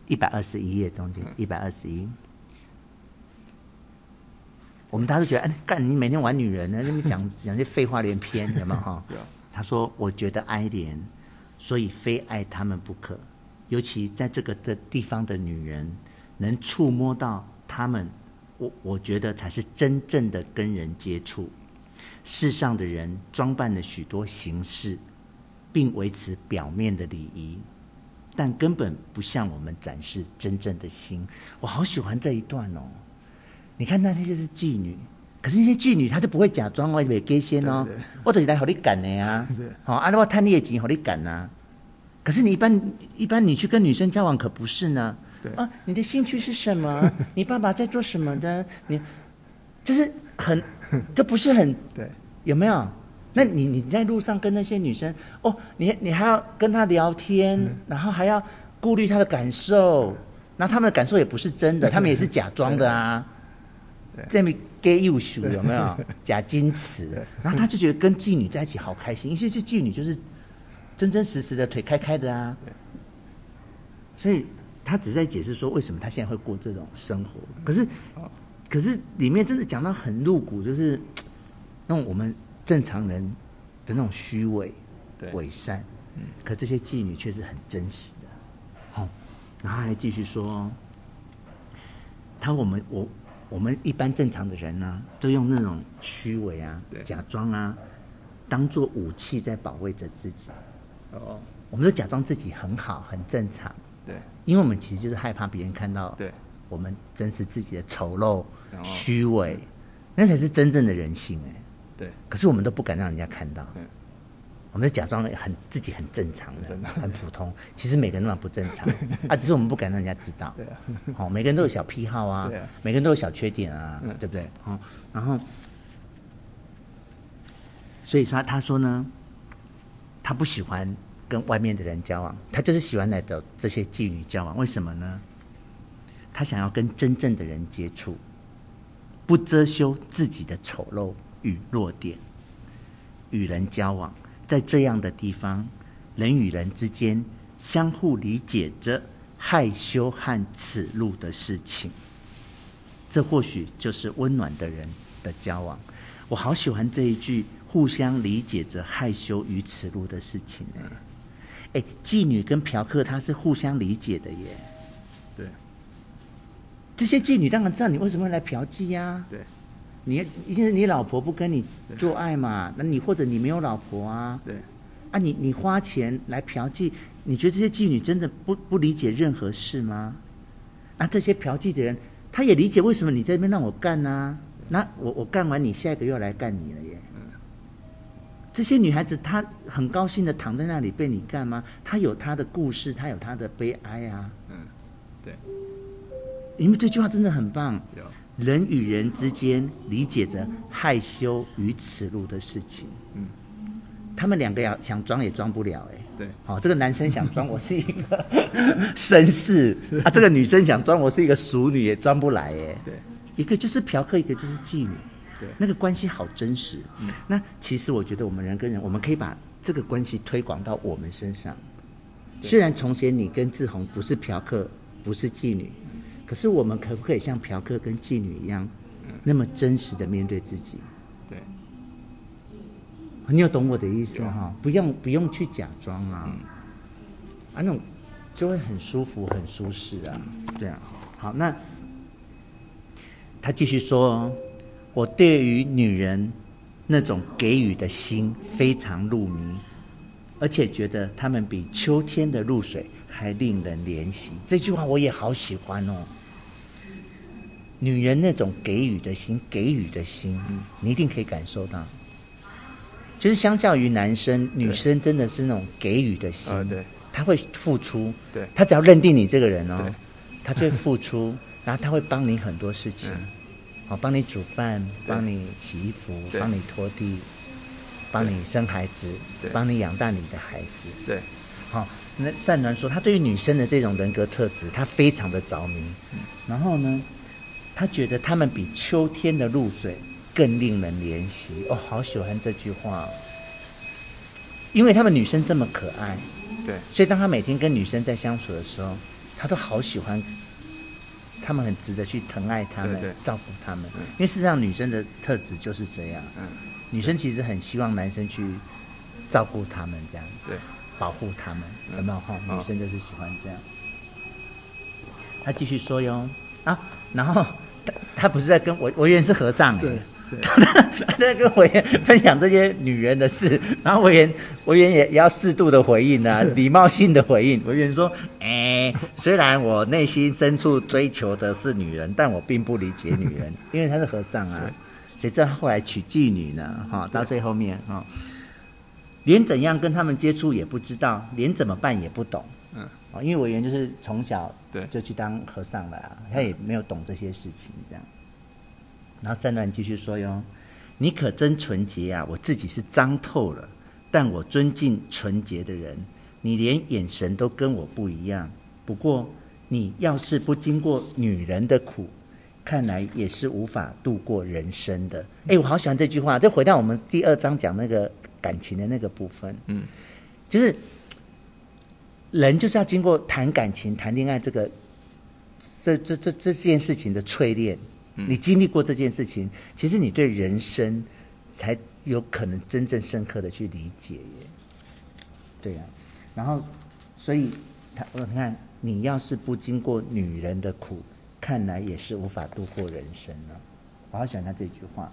一百二十一页中间，一百二十一，我们大家都觉得，哎，干你每天玩女人呢？那边讲 讲些废话连篇，有没有哈？他说，我觉得哀怜，所以非爱他们不可。尤其在这个的地方的女人，能触摸到他们。我我觉得才是真正的跟人接触。世上的人装扮了许多形式，并维持表面的礼仪，但根本不向我们展示真正的心。我好喜欢这一段哦。你看那些就是妓女，可是那些妓女她就不会假装哦，也给先哦，我都是来和你干的呀，好，啊，我贪你的钱和你干呐。可是你一般一般你去跟女生交往可不是呢，对啊，你的兴趣是什么？你爸爸在做什么的？你就是很，就不是很对，有没有？那你你在路上跟那些女生哦，你你还要跟她聊天，嗯、然后还要顾虑她的感受，那他们的感受也不是真的，他们也是假装的啊。这边 gay 又熟有没有？假矜持，然后他就觉得跟妓女在一起好开心，因为这妓女就是真真实实的腿开开的啊。所以他只是在解释说为什么他现在会过这种生活。可是，可是里面真的讲到很露骨，就是那种我们。正常人的那种虚伪、伪善，嗯，可这些妓女却是很真实的。好，然后还继续说，他我们我我们一般正常的人呢、啊，都用那种虚伪啊、假装啊，当做武器在保卫着自己。哦，我们都假装自己很好、很正常。对，因为我们其实就是害怕别人看到，对，我们真实自己的丑陋、虚伪，那才是真正的人性哎。对，可是我们都不敢让人家看到，我们就假装很自己很正常的，很普通。其实每个人都不正常。啊，只是我们不敢让人家知道。对啊，好，每个人都有小癖好啊，每个人都有小缺点啊，对不对？好，然后，所以说他说呢，他不喜欢跟外面的人交往，他就是喜欢来找这些妓女交往。为什么呢？他想要跟真正的人接触，不遮羞自己的丑陋。与弱点，与人交往，在这样的地方，人与人之间相互理解着害羞和耻辱的事情，这或许就是温暖的人的交往。我好喜欢这一句“互相理解着害羞与耻辱的事情”哎，哎，妓女跟嫖客他是互相理解的耶。对，这些妓女当然知道你为什么会来嫖妓呀。对。你因为你老婆不跟你做爱嘛？那你或者你没有老婆啊？对。啊你，你你花钱来嫖妓，你觉得这些妓女真的不不理解任何事吗？啊，这些嫖妓的人，他也理解为什么你在这边让我干啊？那我我干完，你下一个又来干你了耶。嗯。这些女孩子她很高兴的躺在那里被你干吗？她有她的故事，她有她的悲哀啊。嗯，对。因为这句话真的很棒。有。人与人之间理解着害羞与耻辱的事情，嗯，他们两个要想装也装不了，哎，对，好，这个男生想装我是一个 绅士啊，这个女生想装我是一个淑女也装不来，哎，对，一个就是嫖客，一个就是妓女，对，那个关系好真实，嗯，那其实我觉得我们人跟人，我们可以把这个关系推广到我们身上，虽然从前你跟志宏不是嫖客，不是妓女。可是我们可不可以像嫖客跟妓女一样，那么真实的面对自己？对，你有懂我的意思哈？不用不用去假装啊，啊那种就会很舒服很舒适啊，对啊。好，那他继续说，我对于女人那种给予的心非常入迷，而且觉得她们比秋天的露水还令人怜惜。这句话我也好喜欢哦。女人那种给予的心，给予的心，你一定可以感受到。就是相较于男生，女生真的是那种给予的心，对，她会付出，对，她只要认定你这个人哦，她就会付出，然后她会帮你很多事情，好，帮你煮饭，帮你洗衣服，帮你拖地，帮你生孩子，帮你养大你的孩子，对，好，那善男说，他对于女生的这种人格特质，他非常的着迷，然后呢，他觉得他们比秋天的露水更令人怜惜。哦，好喜欢这句话，因为他们女生这么可爱，对，所以当他每天跟女生在相处的时候，他都好喜欢，他们很值得去疼爱他们，对对照顾他们。因为事实上，女生的特质就是这样。嗯，女生其实很希望男生去照顾他们，这样子，对，保护他们，有没有？哈，女生就是喜欢这样。他继续说哟，啊，然后。他不是在跟我，我原来是和尚，对，他在跟委员分享这些女人的事，然后委员委员也也要适度的回应啊，礼貌性的回应。委员说：“哎、欸，虽然我内心深处追求的是女人，但我并不理解女人，因为他是和尚啊，谁知道后来娶妓女呢？哈，到最后面哈，连怎样跟他们接触也不知道，连怎么办也不懂。嗯，哦因为委员就是从小对就去当和尚了，啊他也没有懂这些事情，这样。”然后三段继续说哟，你可真纯洁啊！我自己是脏透了，但我尊敬纯洁的人。你连眼神都跟我不一样。不过你要是不经过女人的苦，看来也是无法度过人生的。哎，我好喜欢这句话。就回到我们第二章讲那个感情的那个部分，嗯，就是人就是要经过谈感情、谈恋爱这个这这这这件事情的淬炼。你经历过这件事情，其实你对人生才有可能真正深刻的去理解耶。对呀、然后所以他我你看，你要是不经过女人的苦，看来也是无法度过人生了。我好喜欢他这句话。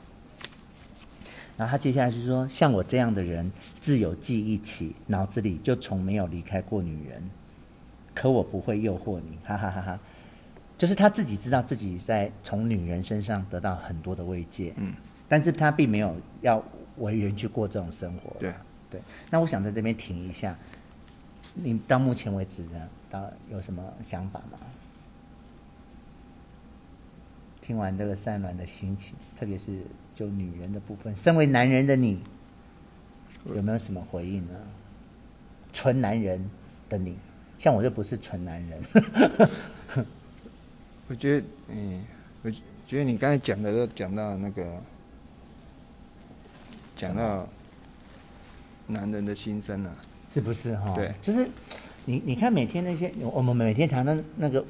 然后他接下来就说：像我这样的人，自有记忆起，脑子里就从没有离开过女人。可我不会诱惑你，哈哈哈哈。就是他自己知道自己在从女人身上得到很多的慰藉，嗯，但是他并没有要为人去过这种生活，对对。那我想在这边停一下，你到目前为止呢，到有什么想法吗？听完这个三暖的心情，特别是就女人的部分，身为男人的你，有没有什么回应呢？纯男人的你，像我就不是纯男人。我觉得，嗯，我觉得你刚才讲的都讲到那个，讲到男人的心声了，啊，是不是哈？对，就是你你看每天那些我们每天谈的那个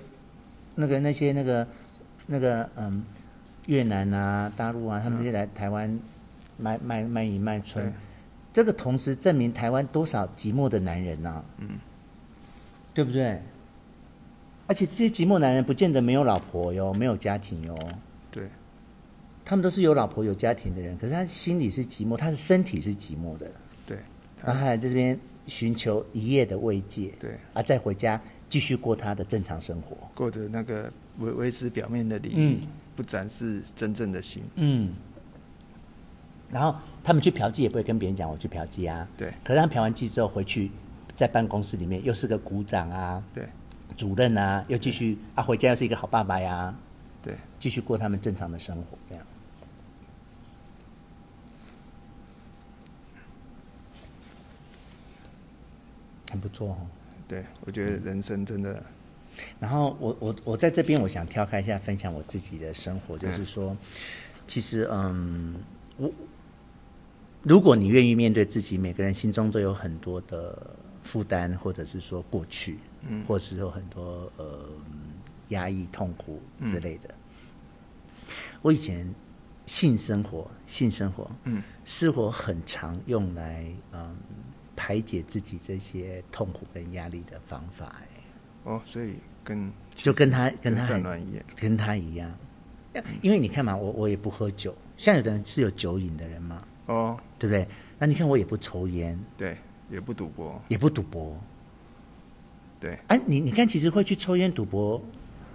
那个那些那个那个嗯越南啊大陆啊，他们这些来台湾卖卖卖淫卖春，这个同时证明台湾多少寂寞的男人呐，啊，嗯，对不对？而且这些寂寞男人不见得没有老婆哟，没有家庭哟。对，他们都是有老婆有家庭的人，可是他心里是寂寞，他的身体是寂寞的。对，然后他还在这边寻求一夜的慰藉。对，啊，再回家继续过他的正常生活，过着那个维维持表面的礼仪，嗯，不展示真正的心。嗯。然后他们去嫖妓也不会跟别人讲我去嫖妓啊。对。可是他嫖完妓之后回去，在办公室里面又是个鼓掌啊。对。主任啊，又继续啊，回家又是一个好爸爸呀，对，继续过他们正常的生活，这样很不错哦。对，我觉得人生真的。然后我我我在这边，我想跳开一下，分享我自己的生活，就是说，其实嗯，我如果你愿意面对自己，每个人心中都有很多的负担，或者是说过去。嗯，或是有很多呃压抑、痛苦之类的。嗯、我以前性生活，性生活，嗯，是我很常用来嗯排解自己这些痛苦跟压力的方法。哎，哦，所以跟就跟他跟他很跟他一样。因为你看嘛，我我也不喝酒，像有的人是有酒瘾的人嘛，哦，对不对？那你看我也不抽烟，对，也不赌博，也不赌博。对，哎、啊，你你看，其实会去抽烟赌博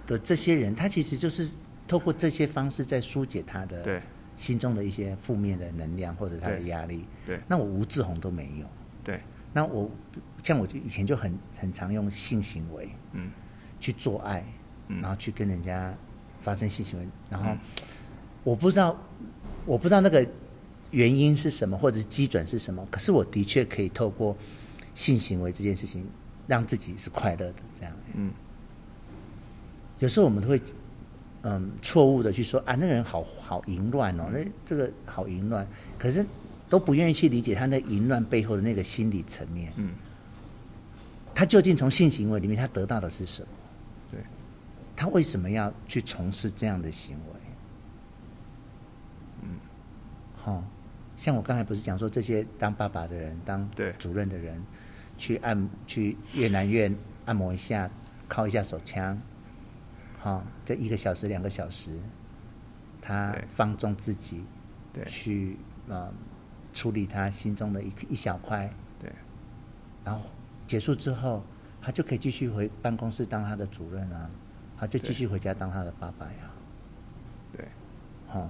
的这些人，他其实就是透过这些方式在疏解他的心中的一些负面的能量或者他的压力。对，对，那我吴志宏都没有。对，那我像我就以前就很很常用性行为，嗯，去做爱，然后去跟人家发生性行为，然后我不知道我不知道那个原因是什么，或者是基准是什么，可是我的确可以透过性行为这件事情。让自己是快乐的，这样。嗯。有时候我们都会，嗯，错误的去说啊，那个人好好淫乱哦，那这个好淫乱，可是都不愿意去理解他那淫乱背后的那个心理层面。嗯。他究竟从性行为里面他得到的是什么？对。他为什么要去从事这样的行为？嗯。好，像我刚才不是讲说这些当爸爸的人，当主任的人。去按去越南院按摩一下，靠一下手枪，好，这一个小时两个小时，他放纵自己，对，去呃处理他心中的一一小块，对，然后结束之后，他就可以继续回办公室当他的主任啊，他就继续回家当他的爸爸呀，对，哦，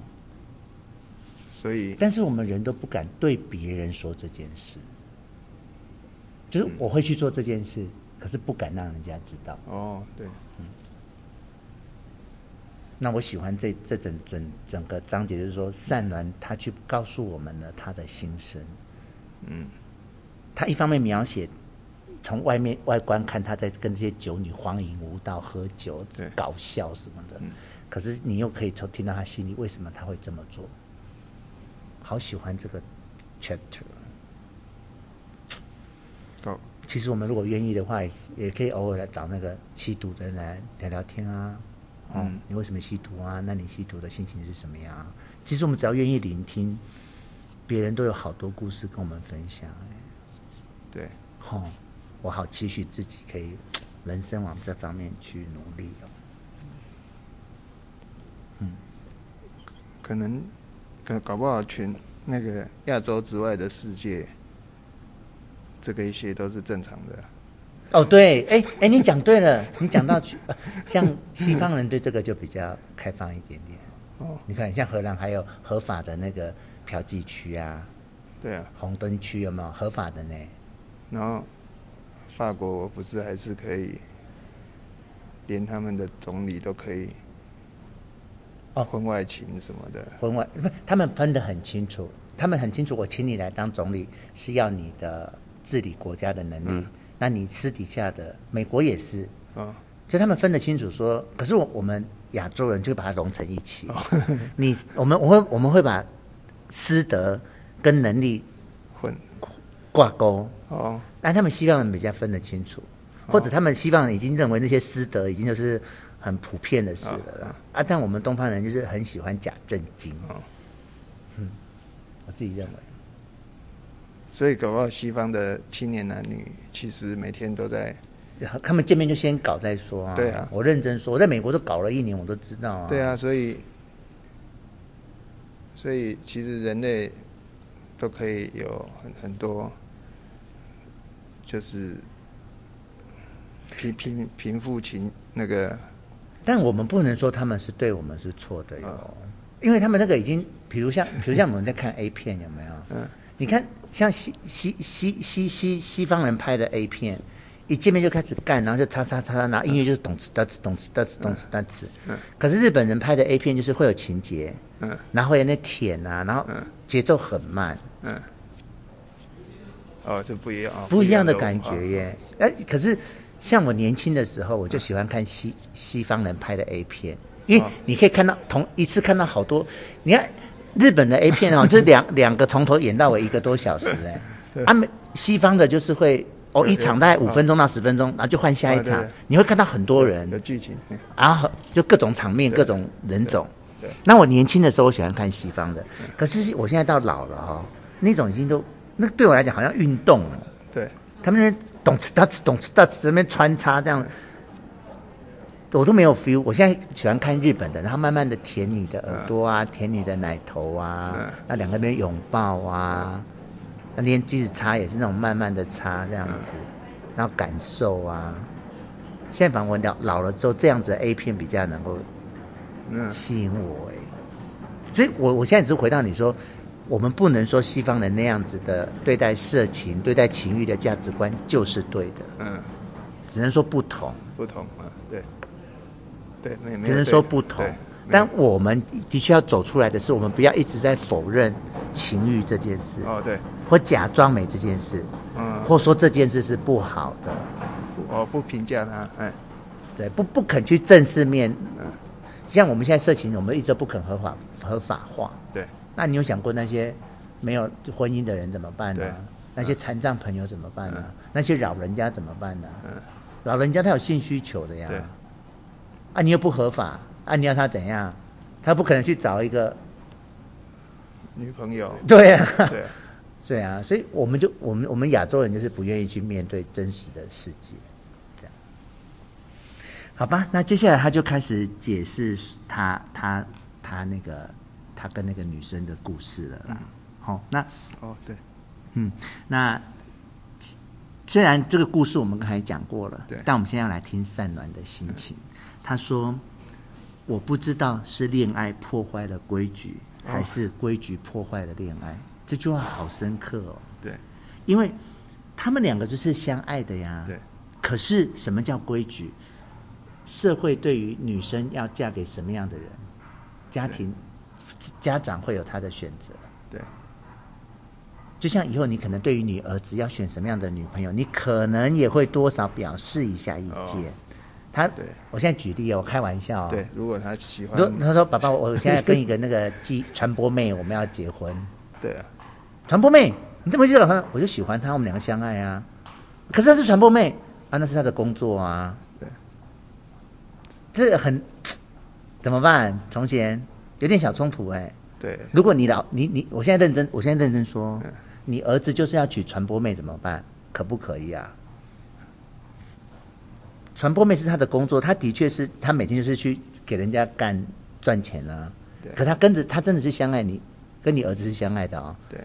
所以，但是我们人都不敢对别人说这件事，就是我会去做这件事，可是不敢让人家知道。哦，对，嗯。那我喜欢这这整整整个章节，就是说善鸾他去告诉我们了他的心声。嗯，他一方面描写从外面外观看他在跟这些酒女荒淫无道、喝酒、搞笑什么的，可是你又可以从听到他心里为什么他会这么做。好喜欢这个 chapter。哦，其实我们如果愿意的话，也可以偶尔来找那个吸毒的人来聊聊天啊。嗯，你为什么吸毒啊？那你吸毒的心情是什么样？其实我们只要愿意聆听，别人都有好多故事跟我们分享。对，吼，我好期许自己可以 人生往这方面去努力哦。嗯，可能可搞不好全那个亚洲之外的世界，这个一些都是正常的。哦，对，哎哎，你讲对了，你讲到去，像西方人对这个就比较开放一点点。哦，你看，像荷兰还有合法的那个嫖妓区啊，对啊，红灯区有没有合法的呢？然后法国不是还是可以，连他们的总理都可以哦，婚外情什么的，婚外不，他们分得很清楚，他们很清楚，我请你来当总理是要你的治理国家的能力。嗯那你私底下的美国也是，哦，就他们分得清楚说，可是我我们亚洲人就把它融成一起。你我们我会我们会把师德跟能力混挂钩哦，那他们希望人比较分得清楚，或者他们西方人已经认为那些师德已经就是很普遍的事了啦。啊，但我们东方人就是很喜欢假正经。嗯，我自己认为。所以搞不好西方的青年男女其实每天都在，他们见面就先搞再说啊。对啊，我认真说，我在美国都搞了一年，我都知道啊。对啊，所以，所以其实人类都可以有很很多，就是贫贫贫富情那个。但我们不能说他们是对我们是错的哟，哦，因为他们那个已经，比如像，比如像我们在看 A 片，有没有？嗯。你看，像西西西西西西方人拍的 A 片，一见面就开始干，然后就叉叉叉叉，然后音乐就是咚哧哒哧咚哧哒哧咚哧哒哧。嗯。可是日本人拍的 A 片就是会有情节，嗯，然后会有那舔啊，然后节奏很慢，嗯。哦，这不一样啊，不一样的感觉耶。哎，可是像我年轻的时候，我就喜欢看西西方人拍的 A 片，因为你可以看到同一次看到好多，你看。日本的 A 片哦，就是两两个从头演到尾一个多小时哎，他们西方的就是会哦一场大概五分钟到十分钟，然后就换下一场，你会看到很多人。的剧情，然后就各种场面、各种人种。那我年轻的时候我喜欢看西方的，可是我现在到老了哈，那种已经都那对我来讲好像运动了。对，他们那边懂吃大吃懂吃大吃那边穿插这样。我都没有 feel，我现在喜欢看日本的，然后慢慢的舔你的耳朵啊，舔你的奶头啊，那两个边拥抱啊，那连即使擦也是那种慢慢的擦这样子，然后感受啊。现在反正我老老了之后，这样子的 A 片比较能够吸引我哎，所以我我现在只是回到你说，我们不能说西方人那样子的对待色情、对待情欲的价值观就是对的，嗯，只能说不同，不同啊，对。对，只能说不同，但我们的确要走出来的是，我们不要一直在否认情欲这件事哦，对，或假装美这件事，嗯，或说这件事是不好的，我，不评价他，哎，对，不不肯去正视面，嗯，像我们现在色情，我们一直不肯合法合法化，对，那你有想过那些没有婚姻的人怎么办呢？那些残障朋友怎么办呢？那些老人家怎么办呢？嗯，老人家他有性需求的呀。对。啊，你又不合法，啊，你要他怎样？他不可能去找一个女朋友。对啊，对，对啊，所以我们就我们我们亚洲人就是不愿意去面对真实的世界，这样。好吧，那接下来他就开始解释他他他那个他跟那个女生的故事了啦。好、嗯，那哦对，嗯，那虽然这个故事我们刚才讲过了，对，但我们现在要来听善暖的心情。他说：“我不知道是恋爱破坏了规矩，还是规矩破坏了恋爱。”这句话好深刻哦。对，因为他们两个就是相爱的呀。对。可是什么叫规矩？社会对于女生要嫁给什么样的人，家庭家长会有他的选择。对。就像以后你可能对于你儿子要选什么样的女朋友，你可能也会多少表示一下意见。哦、他，对，我现在举例哦，我开玩笑、哦。对，如果他喜欢，他说：“爸爸，我现在跟一个那个记 传播妹，我们要结婚。”对啊。传播妹，你怎么知道他？我就喜欢他，我们两个相爱啊。可是他是传播妹啊，那是他的工作啊。对，这很怎么办？从前有点小冲突哎、欸。对，如果你老你你，我现在认真，我现在认真说，你儿子就是要娶传播妹怎么办？可不可以啊？传播妹是他的工作，他的确是他每天就是去给人家干赚钱啊。对，可他跟着他真的是相爱你，跟你儿子是相爱的啊、哦。对。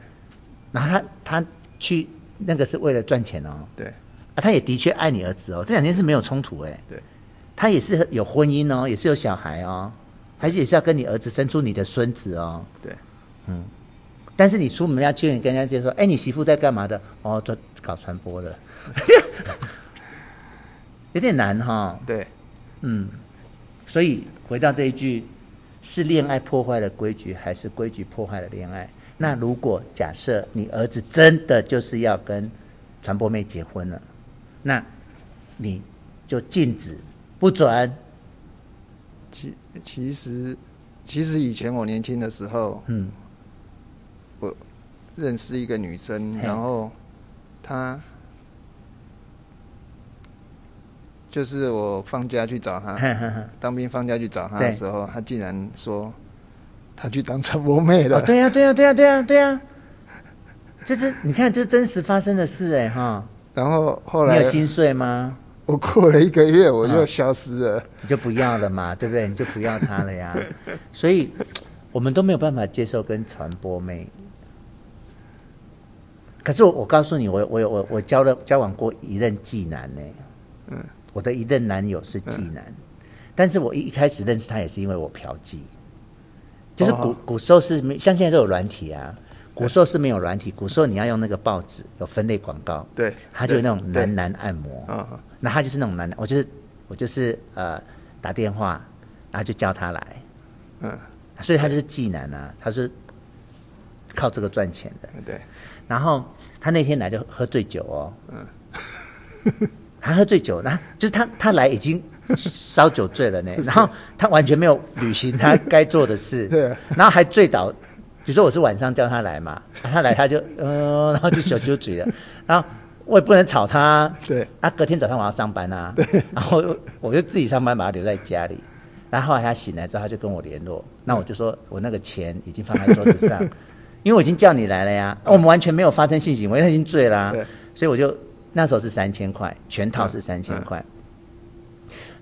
然后他他去那个是为了赚钱哦，对，啊，他也的确爱你儿子哦，这两件事没有冲突哎，对，他也是有婚姻哦，也是有小孩哦，还是也是要跟你儿子生出你的孙子哦，对，嗯，但是你出门要去跟人家就说，哎，你媳妇在干嘛的？哦，做搞传播的，有点难哈、哦，对，嗯，所以回到这一句，是恋爱破坏了规矩，还是规矩破坏了恋爱？那如果假设你儿子真的就是要跟传播妹结婚了，那你就禁止不准。其其实其实以前我年轻的时候，嗯，我认识一个女生，然后她就是我放假去找他，当兵放假去找他的时候，他竟然说。他去当传播妹了。哦，对呀，对呀，对呀，对呀，对呀，就是你看，这是真实发生的事哎哈。然后后来你有心碎吗？我过了一个月，我就消失了。哦，你就不要了嘛，对不对？你就不要他了呀。所以，我们都没有办法接受跟传播妹。可是我，我告诉你，我我有我我交了交往过一任妓男呢。嗯，我的一任男友是妓男，嗯，但是我一一开始认识他也是因为我嫖妓。就是古古时候是没像现在都有软体啊，古时候是没有软体，古时候你要用那个报纸有分类广告，对，他就有那种男男按摩，啊，那他就是那种男男，我就是我就是呃打电话，然后就叫他来，嗯，所以他就是妓男啊，他是靠这个赚钱的，对，然后他那天来就喝醉酒哦，嗯，他喝醉酒，那就是他他来已经。烧酒醉了呢，然后他完全没有履行他该做的事，对，然后还醉倒。比如说我是晚上叫他来嘛，他来他就嗯、呃，然后就酒就醉了，然后我也不能吵他，对，啊，隔天早上我要上班啊，对，然后我就自己上班，把他留在家里。然后后来他醒来之后，他就跟我联络，那我就说我那个钱已经放在桌子上，因为我已经叫你来了呀，我们完全没有发生性行为，他已经醉了、所以我就那时候是三千块，全套是三千块。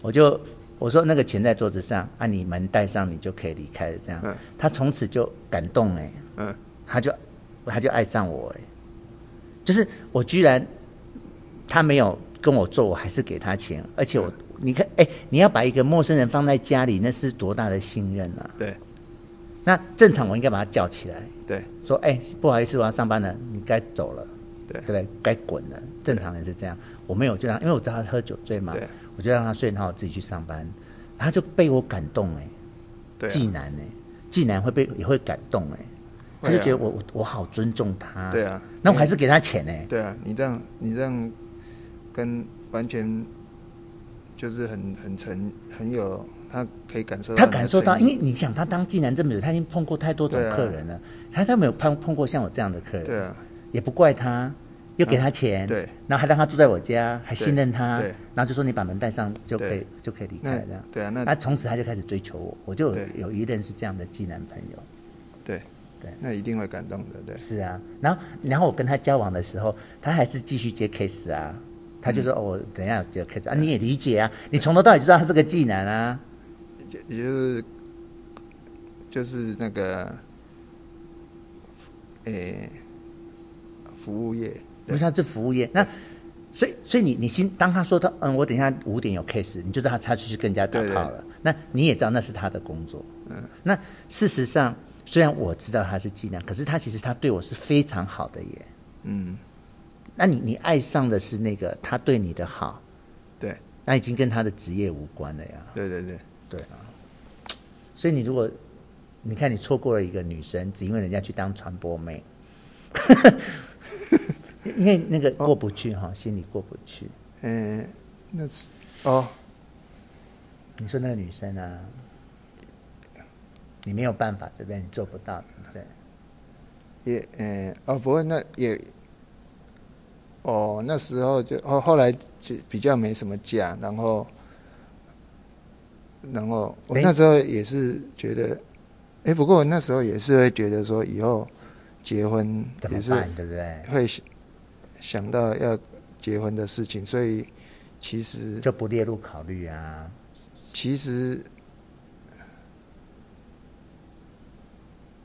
我就我说那个钱在桌子上，啊，你门带上，你就可以离开了。这样，嗯、他从此就感动哎，嗯，他就他就爱上我哎，就是我居然他没有跟我做，我还是给他钱，而且我、嗯、你看哎，你要把一个陌生人放在家里，那是多大的信任啊？对，那正常我应该把他叫起来，对，说哎不好意思，我要上班了，你该走了，对，对不对？该滚了。正常人是这样，我没有就让，因为我知道他喝酒醉嘛。我就让他睡，然后我自己去上班，他就被我感动哎、欸，济南哎，济南会被也会感动哎、欸，他就觉得我我我好尊重他，对啊，那我还是给他钱哎、欸，对啊，你这样你这样跟完全就是很很诚很有，他可以感受到，他感受到，因为你想他当济南这么久，他已经碰过太多种客人了，啊、他他没有碰碰过像我这样的客人，对啊，也不怪他。又给他钱，对，然后还让他住在我家，还信任他，对，然后就说你把门带上就可以就可以离开这样，对啊，那他从此他就开始追求我，我就有有一任是这样的技男朋友，对。对，那一定会感动的，对，是啊，然后然后我跟他交往的时候，他还是继续接 case 啊，他就说哦，我等一下接 case 啊，你也理解啊，你从头到尾就知道他是个技男啊，也就是就是那个，诶、欸，服务业，因为他是服务业，那所以所以你你先当他说他嗯，我等一下五点有 case，你就知道他他去跟人家打炮了，那你也知道那是他的工作，嗯，那事实上虽然我知道他是伎俩，可是他其实他对我是非常好的耶，嗯，那你你爱上的是那个他对你的好，对，那已经跟他的职业无关了呀，对对对。对啊，所以你如果。你看，你错过了一个女生，只因为人家去当传播妹，因为那个过不去哈、哦，心里过不去。嗯，那是哦。你说那个女生啊，你没有办法，对不对？你做不到，对不对？也嗯哦，不过那也哦，那时候就后后来就比较没什么假，然后然后我那时候也是觉得。哎、欸，不过我那时候也是会觉得说，以后结婚也是对不对？会想到要结婚的事情，所以其实这不列入考虑啊。其实，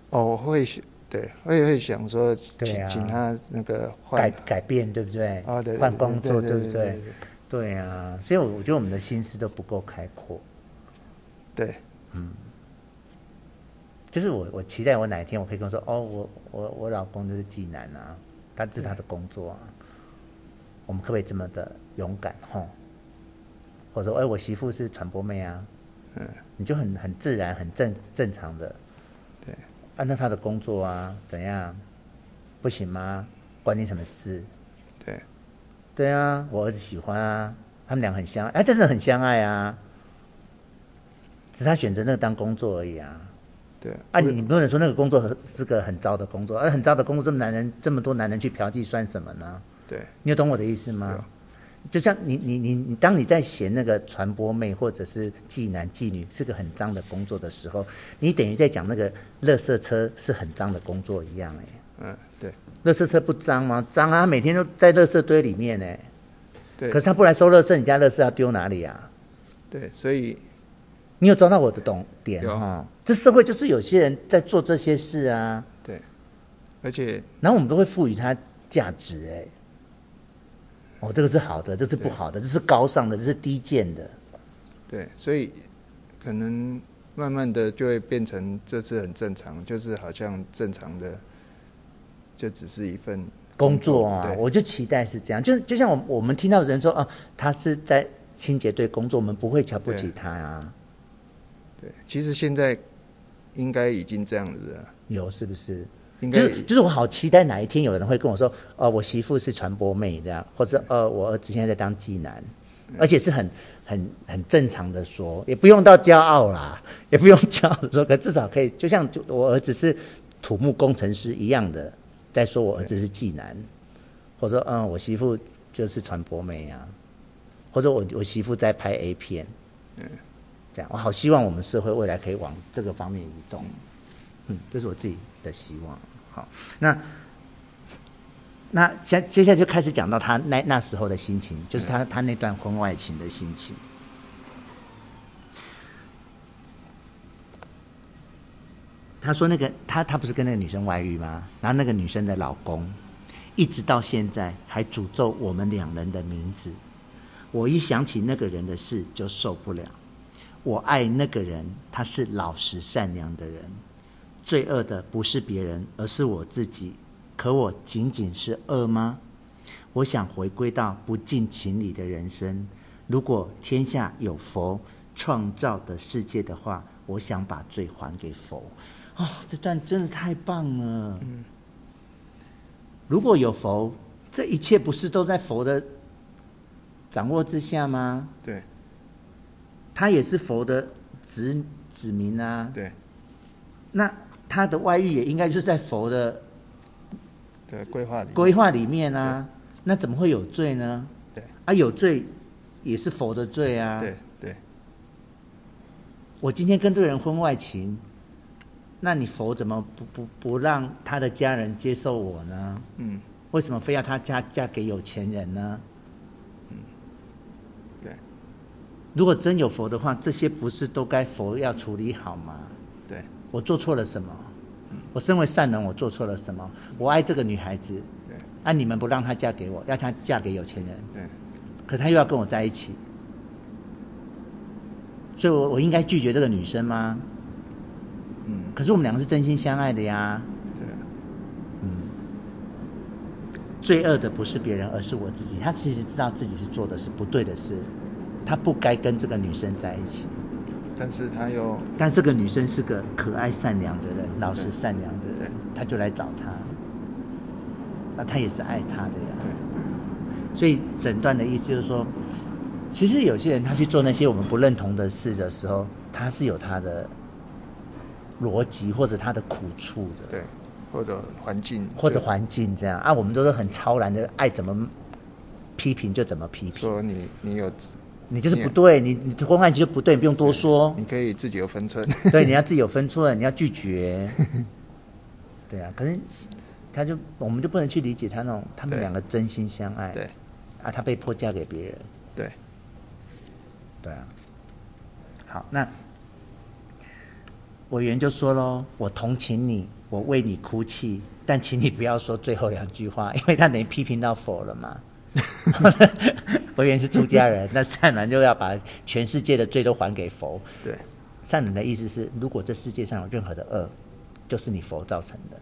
哦，我会对，会会想说，请、啊、请他那个换改改变，对不对？哦，对，换工作，对不对？对啊，所以我觉得我们的心思都不够开阔。对，嗯。就是我，我期待我哪一天我可以跟我说，哦，我我我老公就是济南啊，他这是他的工作啊。我们可不可以这么的勇敢，吼？或者说，哎，我媳妇是传播妹啊，嗯，你就很很自然、很正正常的，对，按照他的工作啊，怎样？不行吗？关你什么事？对，对啊，我儿子喜欢啊，他们俩很相爱，哎，真的很相爱啊，只是他选择那个当工作而已啊。对啊，你你不能说那个工作是个很糟的工作，而很糟的工作，这么男人这么多男人去嫖妓算什么呢？对，你有懂我的意思吗？就像你你你你，当你在嫌那个传播妹或者是妓男妓女是个很脏的工作的时候，你等于在讲那个垃圾车是很脏的工作一样哎。嗯，对。垃圾车不脏吗？脏啊，每天都在垃圾堆里面哎。对。可是他不来收垃圾，你家垃圾要丢哪里啊？对，所以。你有抓到我的懂点哈？这社会就是有些人在做这些事啊。对，而且，然后我们都会赋予它价值哎。哦，这个是好的，这是不好的，这是高尚的，这是低贱的。对，所以可能慢慢的就会变成这是很正常，就是好像正常的，就只是一份工作，工作啊。我就期待是这样，就就像我我们听到人说啊，他是在清洁队工作，我们不会瞧不起他啊。对，其实现在应该已经这样子了。有是不是？应该就是，就是我好期待哪一天有人会跟我说：“哦，我媳妇是传播妹这样，或者呃，我儿子现在在当妓男，而且是很很很正常的说，也不用到骄傲啦，也不用骄傲的说，可至少可以，就像就我儿子是土木工程师一样的，在说我儿子是妓男，或者说嗯，我媳妇就是传播妹啊，或者我我媳妇在拍 A 片，嗯。”这样，我好希望我们社会未来可以往这个方面移动，嗯，这是我自己的希望。好，那那接接下来就开始讲到他那那时候的心情，就是他他那段婚外情的心情。他说那个他他不是跟那个女生外遇吗？然后那个女生的老公一直到现在还诅咒我们两人的名字，我一想起那个人的事就受不了。我爱那个人，他是老实善良的人。罪恶的不是别人，而是我自己。可我仅仅是恶吗？我想回归到不近情理的人生。如果天下有佛创造的世界的话，我想把罪还给佛。哦，这段真的太棒了。嗯。如果有佛，这一切不是都在佛的掌握之下吗？对。他也是佛的子子民啊，对。那他的外遇也应该就是在佛的对规划里规划里面啊，那怎么会有罪呢？对啊，有罪也是佛的罪啊。对对。我今天跟这个人婚外情，那你佛怎么不不不让他的家人接受我呢？嗯。为什么非要他嫁嫁给有钱人呢？如果真有佛的话，这些不是都该佛要处理好吗？对，我做错了什么？我身为善人，我做错了什么？我爱这个女孩子，对，啊，你们不让她嫁给我，要她嫁给有钱人，对，可她又要跟我在一起，所以我我应该拒绝这个女生吗？嗯，可是我们两个是真心相爱的呀，对，嗯，罪恶的不是别人，而是我自己。他其实知道自己是做的是不对的事，他不该跟这个女生在一起。但是他又，但这个女生是个可爱善良的人，老实善良的人，他就来找他，那他也是爱他的呀。对，所以诊断的意思就是说，其实有些人他去做那些我们不认同的事的时候，他是有他的逻辑或者他的苦处的。对，或者环境，或者环境这样啊，我们都是很超然的，爱怎么批评就怎么批评。说你，你有。你就是不对，你你婚外情就不对，你不用多说。你可以自己有分寸。对，你要自己有分寸，你要拒绝。对啊，可是他就我们就不能去理解他那种，他们两个真心相爱。对。啊，他被迫嫁给别人。对。对啊。好，那委员就说喽：“我同情你，我为你哭泣，但请你不要说最后两句话，因为他等于批评到否了嘛。” 佛缘是出家人，那善男就要把全世界的罪都还给佛。对，善男的意思是，如果这世界上有任何的恶，就是你佛造成的。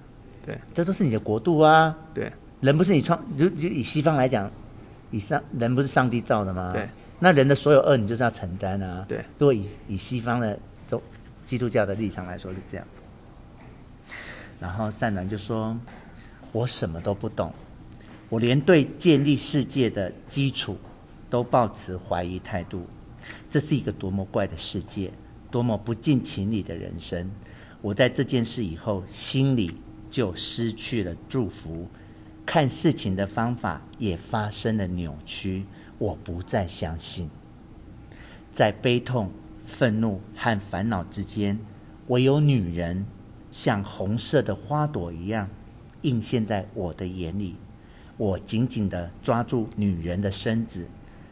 对，这都是你的国度啊。对，人不是你创，就就以西方来讲，以上人不是上帝造的吗？对，那人的所有恶，你就是要承担啊。对，如果以以西方的宗基督教的立场来说是这样。然后善男就说：“我什么都不懂。”我连对建立世界的基础都抱持怀疑态度，这是一个多么怪的世界，多么不近情理的人生。我在这件事以后，心里就失去了祝福，看事情的方法也发生了扭曲。我不再相信，在悲痛、愤怒和烦恼之间，唯有女人像红色的花朵一样，映现在我的眼里。我紧紧地抓住女人的身子，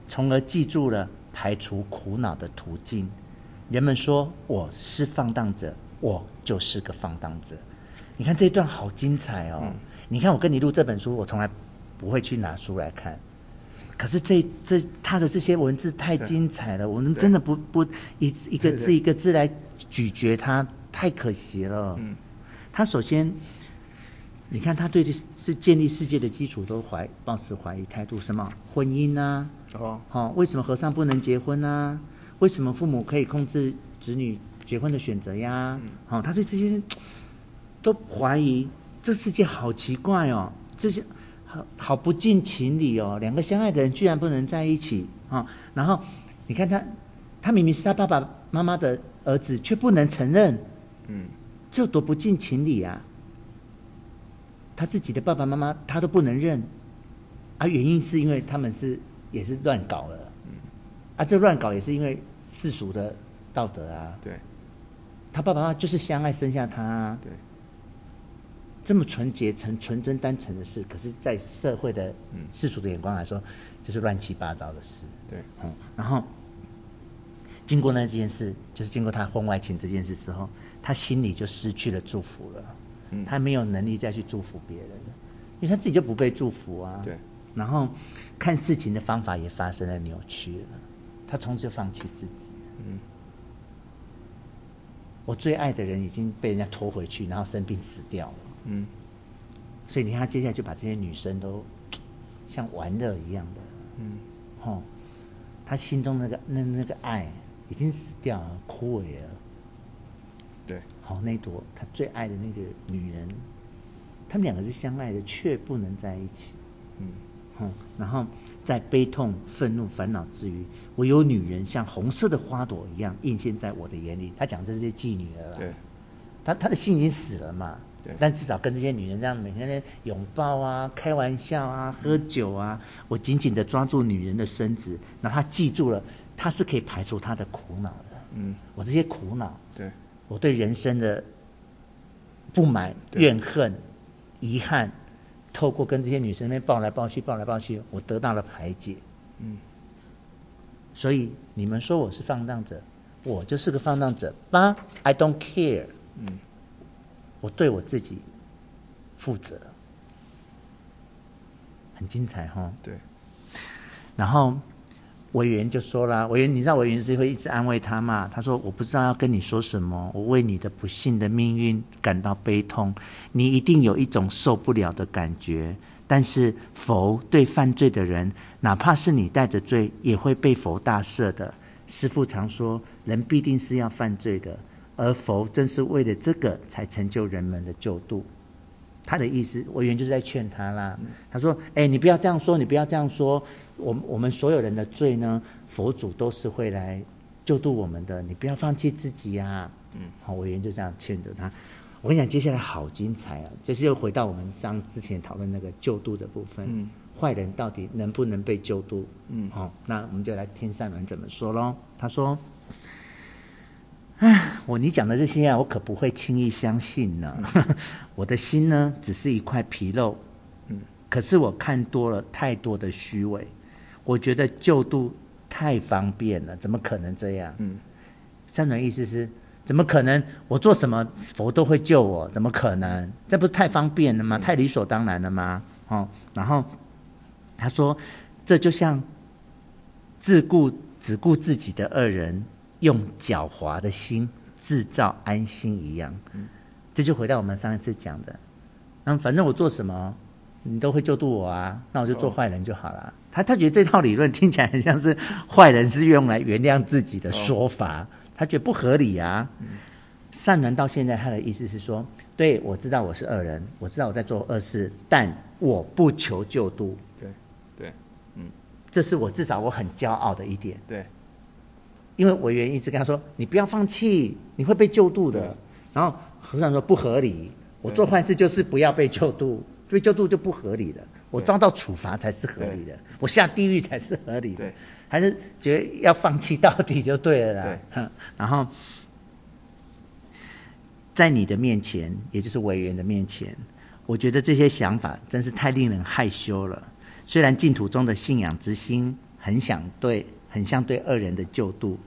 从而记住了排除苦恼的途径。人们说我是放荡者，我就是个放荡者。你看这一段好精彩哦！嗯、你看我跟你录这本书，我从来不会去拿书来看，可是这这他的这些文字太精彩了，我们真的不不一一个字一个字来咀嚼它，太可惜了。嗯，他首先。你看他对这是建立世界的基础都怀抱持怀疑态度，什么婚姻啊？哦，好，为什么和尚不能结婚啊？为什么父母可以控制子女结婚的选择呀？好、嗯，他对这些都怀疑，这世界好奇怪哦，这些好好不近情理哦，两个相爱的人居然不能在一起啊！然后你看他，他明明是他爸爸妈妈的儿子，却不能承认，嗯，这有多不近情理啊！他自己的爸爸妈妈他都不能认，啊，原因是因为他们是也是乱搞了，嗯，啊，这乱搞也是因为世俗的道德啊，对，他爸爸妈妈就是相爱生下他，啊，对，这么纯洁、纯纯真、单纯的事，可是，在社会的世俗的眼光来说，就是乱七八糟的事，对，嗯，然后经过那件事，就是经过他婚外情这件事之后，他心里就失去了祝福了。他没有能力再去祝福别人了，因为他自己就不被祝福啊。对。然后看事情的方法也发生了扭曲了，他从此就放弃自己。嗯。我最爱的人已经被人家拖回去，然后生病死掉了。嗯。所以你看，他接下来就把这些女生都像玩乐一样的。嗯。哦，他心中那个那那个爱已经死掉了，枯萎了。好，那朵他最爱的那个女人，他们两个是相爱的，却不能在一起。嗯，嗯，然后在悲痛、愤怒、烦恼之余，我有女人像红色的花朵一样映现在我的眼里。他讲这些妓女了，对，他他的心已经死了嘛。对，但至少跟这些女人这样每天在拥抱啊、开玩笑啊、喝酒啊，我紧紧的抓住女人的身子，然后他记住了，他是可以排除他的苦恼的。嗯，我这些苦恼，对。我对人生的不满、怨恨、遗憾，透过跟这些女生那边抱来抱去、抱来抱去，我得到了排解。嗯，所以你们说我是放荡者，我就是个放荡者吧？I don't care。嗯。我对我自己负责，很精彩哈。对。然后委员就说了，委员，你知道委员是会一直安慰他嘛？他说：“我不知道要跟你说什么，我为你的不幸的命运感到悲痛，你一定有一种受不了的感觉。但是佛对犯罪的人，哪怕是你带着罪，也会被佛大赦的。师父常说，人必定是要犯罪的。”而佛正是为了这个才成就人们的救度。他的意思，委员就是在劝他啦。他说：“哎，你不要这样说，你不要这样说。我们我们所有人的罪呢，佛祖都是会来救度我们的。你不要放弃自己呀。”嗯，好，委员就这样劝着他。我跟你讲，接下来好精彩啊！就是又回到我们上之前讨论那个救度的部分。嗯，坏人到底能不能被救度？嗯，好，那我们就来听善男怎么说喽。他说。唉，我你讲的这些啊，我可不会轻易相信呢。我的心呢，只是一块皮肉。嗯，可是我看多了太多的虚伪，我觉得救度太方便了，怎么可能这样？嗯，三种意思是，怎么可能？我做什么佛都会救我？怎么可能？这不是太方便了吗？太理所当然了吗？哦，然后他说，这就像自顾只顾自己的恶人。用狡猾的心制造安心一样，这就回到我们上一次讲的。那反正我做什么，你都会救度我啊，那我就做坏人就好了。他他觉得这套理论听起来很像是坏人是用来原谅自己的说法，他觉得不合理啊。善人到现在他的意思是说，对，我知道我是恶人，我知道我在做恶事，但我不求救度。对对，嗯，这是我至少我很骄傲的一点。对。因为委员一直跟他说：“你不要放弃，你会被救度的。”然后和尚说：“不合理，我做坏事就是不要被救度，被救度就不合理的。我遭到处罚才是合理的，我下地狱才是合理的，还是觉得要放弃到底就对了啦。”对。然后在你的面前，也就是委员的面前，我觉得这些想法真是太令人害羞了。虽然净土中的信仰之心很想对，很像对恶人的救度。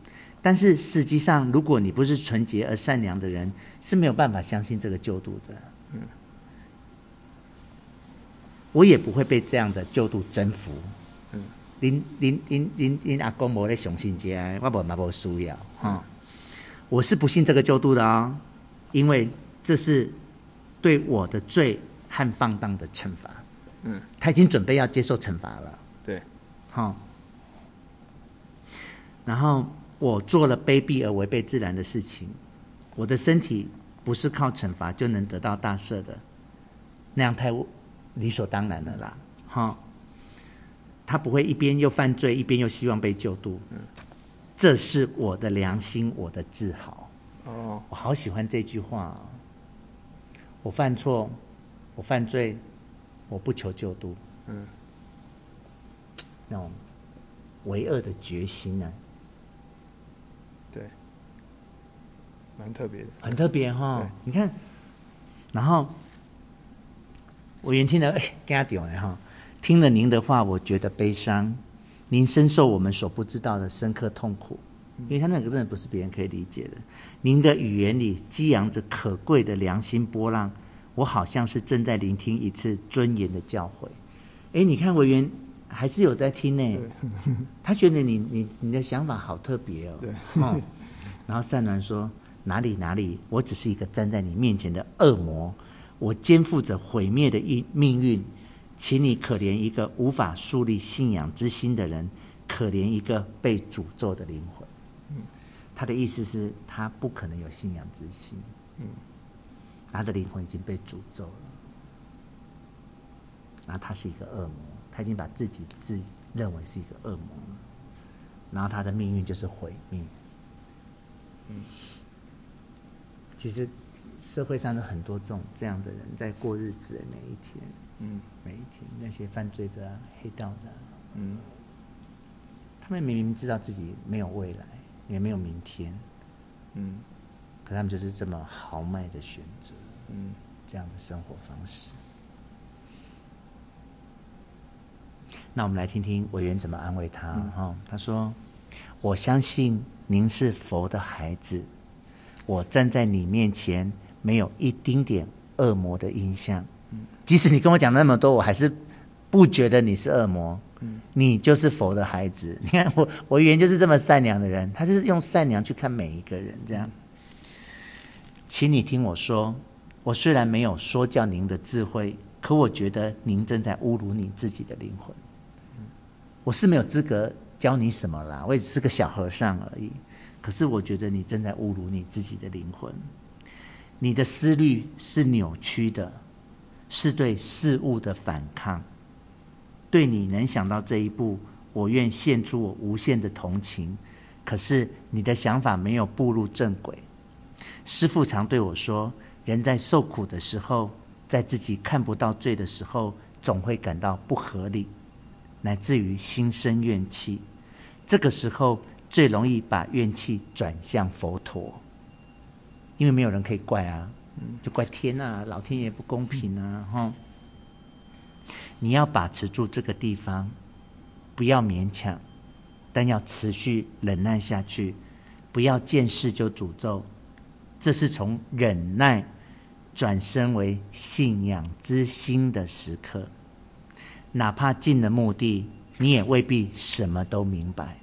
但是实际上，如果你不是纯洁而善良的人，是没有办法相信这个救度的。嗯，我也不会被这样的救度征服。嗯，您您您您您阿公没在相信这个，我不嘛不需要哈。我是不信这个救度的啊、哦，因为这是对我的罪和放荡的惩罚。嗯，他已经准备要接受惩罚了。对，好，然后。我做了卑鄙而违背自然的事情，我的身体不是靠惩罚就能得到大赦的，那样太理所当然了啦，哈。他不会一边又犯罪，一边又希望被救度，这是我的良心，我的自豪。哦，我好喜欢这句话。我犯错，我犯罪，我不求救度。嗯，那种为恶的决心呢？蛮特别的，很特别哈、哦。你看，然后我原听了，哎，跟他讲了哈。听了您的话，我觉得悲伤。您深受我们所不知道的深刻痛苦，因为他那个真的不是别人可以理解的。您的语言里激扬着可贵的良心波浪，我好像是正在聆听一次尊严的教诲。哎，你看委员还是有在听呢。他觉得你你你的想法好特别哦。对。哦、然后善男说。哪里哪里，我只是一个站在你面前的恶魔，我肩负着毁灭的命命运，请你可怜一个无法树立信仰之心的人，可怜一个被诅咒的灵魂。他的意思是，他不可能有信仰之心。嗯，他的灵魂已经被诅咒了，然后他是一个恶魔，他已经把自己自认为是一个恶魔，然后他的命运就是毁灭。嗯。其实，社会上的很多这种这样的人在过日子的每一天，嗯，每一天那些犯罪的啊、黑道的，嗯，他们明明知道自己没有未来，也没有明天，嗯，可他们就是这么豪迈的选择，嗯，这样的生活方式。那我们来听听委员怎么安慰他哈、嗯。他说：“我相信您是佛的孩子。”我站在你面前，没有一丁点恶魔的印象。即使你跟我讲那么多，我还是不觉得你是恶魔。你就是佛的孩子。你看我，我原就是这么善良的人，他就是用善良去看每一个人。这样，请你听我说，我虽然没有说教您的智慧，可我觉得您正在侮辱你自己的灵魂。我是没有资格教你什么啦，我也只是个小和尚而已。可是我觉得你正在侮辱你自己的灵魂。你的思虑是扭曲的，是对事物的反抗。对你能想到这一步，我愿献出我无限的同情。可是你的想法没有步入正轨。师父常对我说，人在受苦的时候，在自己看不到罪的时候，总会感到不合理，乃至于心生怨气。这个时候最容易把怨气转向佛陀，因为没有人可以怪啊，就怪天啊，老天爷不公平啊，哈。你要把持住这个地方，不要勉强，但要持续忍耐下去，不要见事就诅咒。这是从忍耐转身为信仰之心的时刻。哪怕进了墓地，你也未必什么都明白。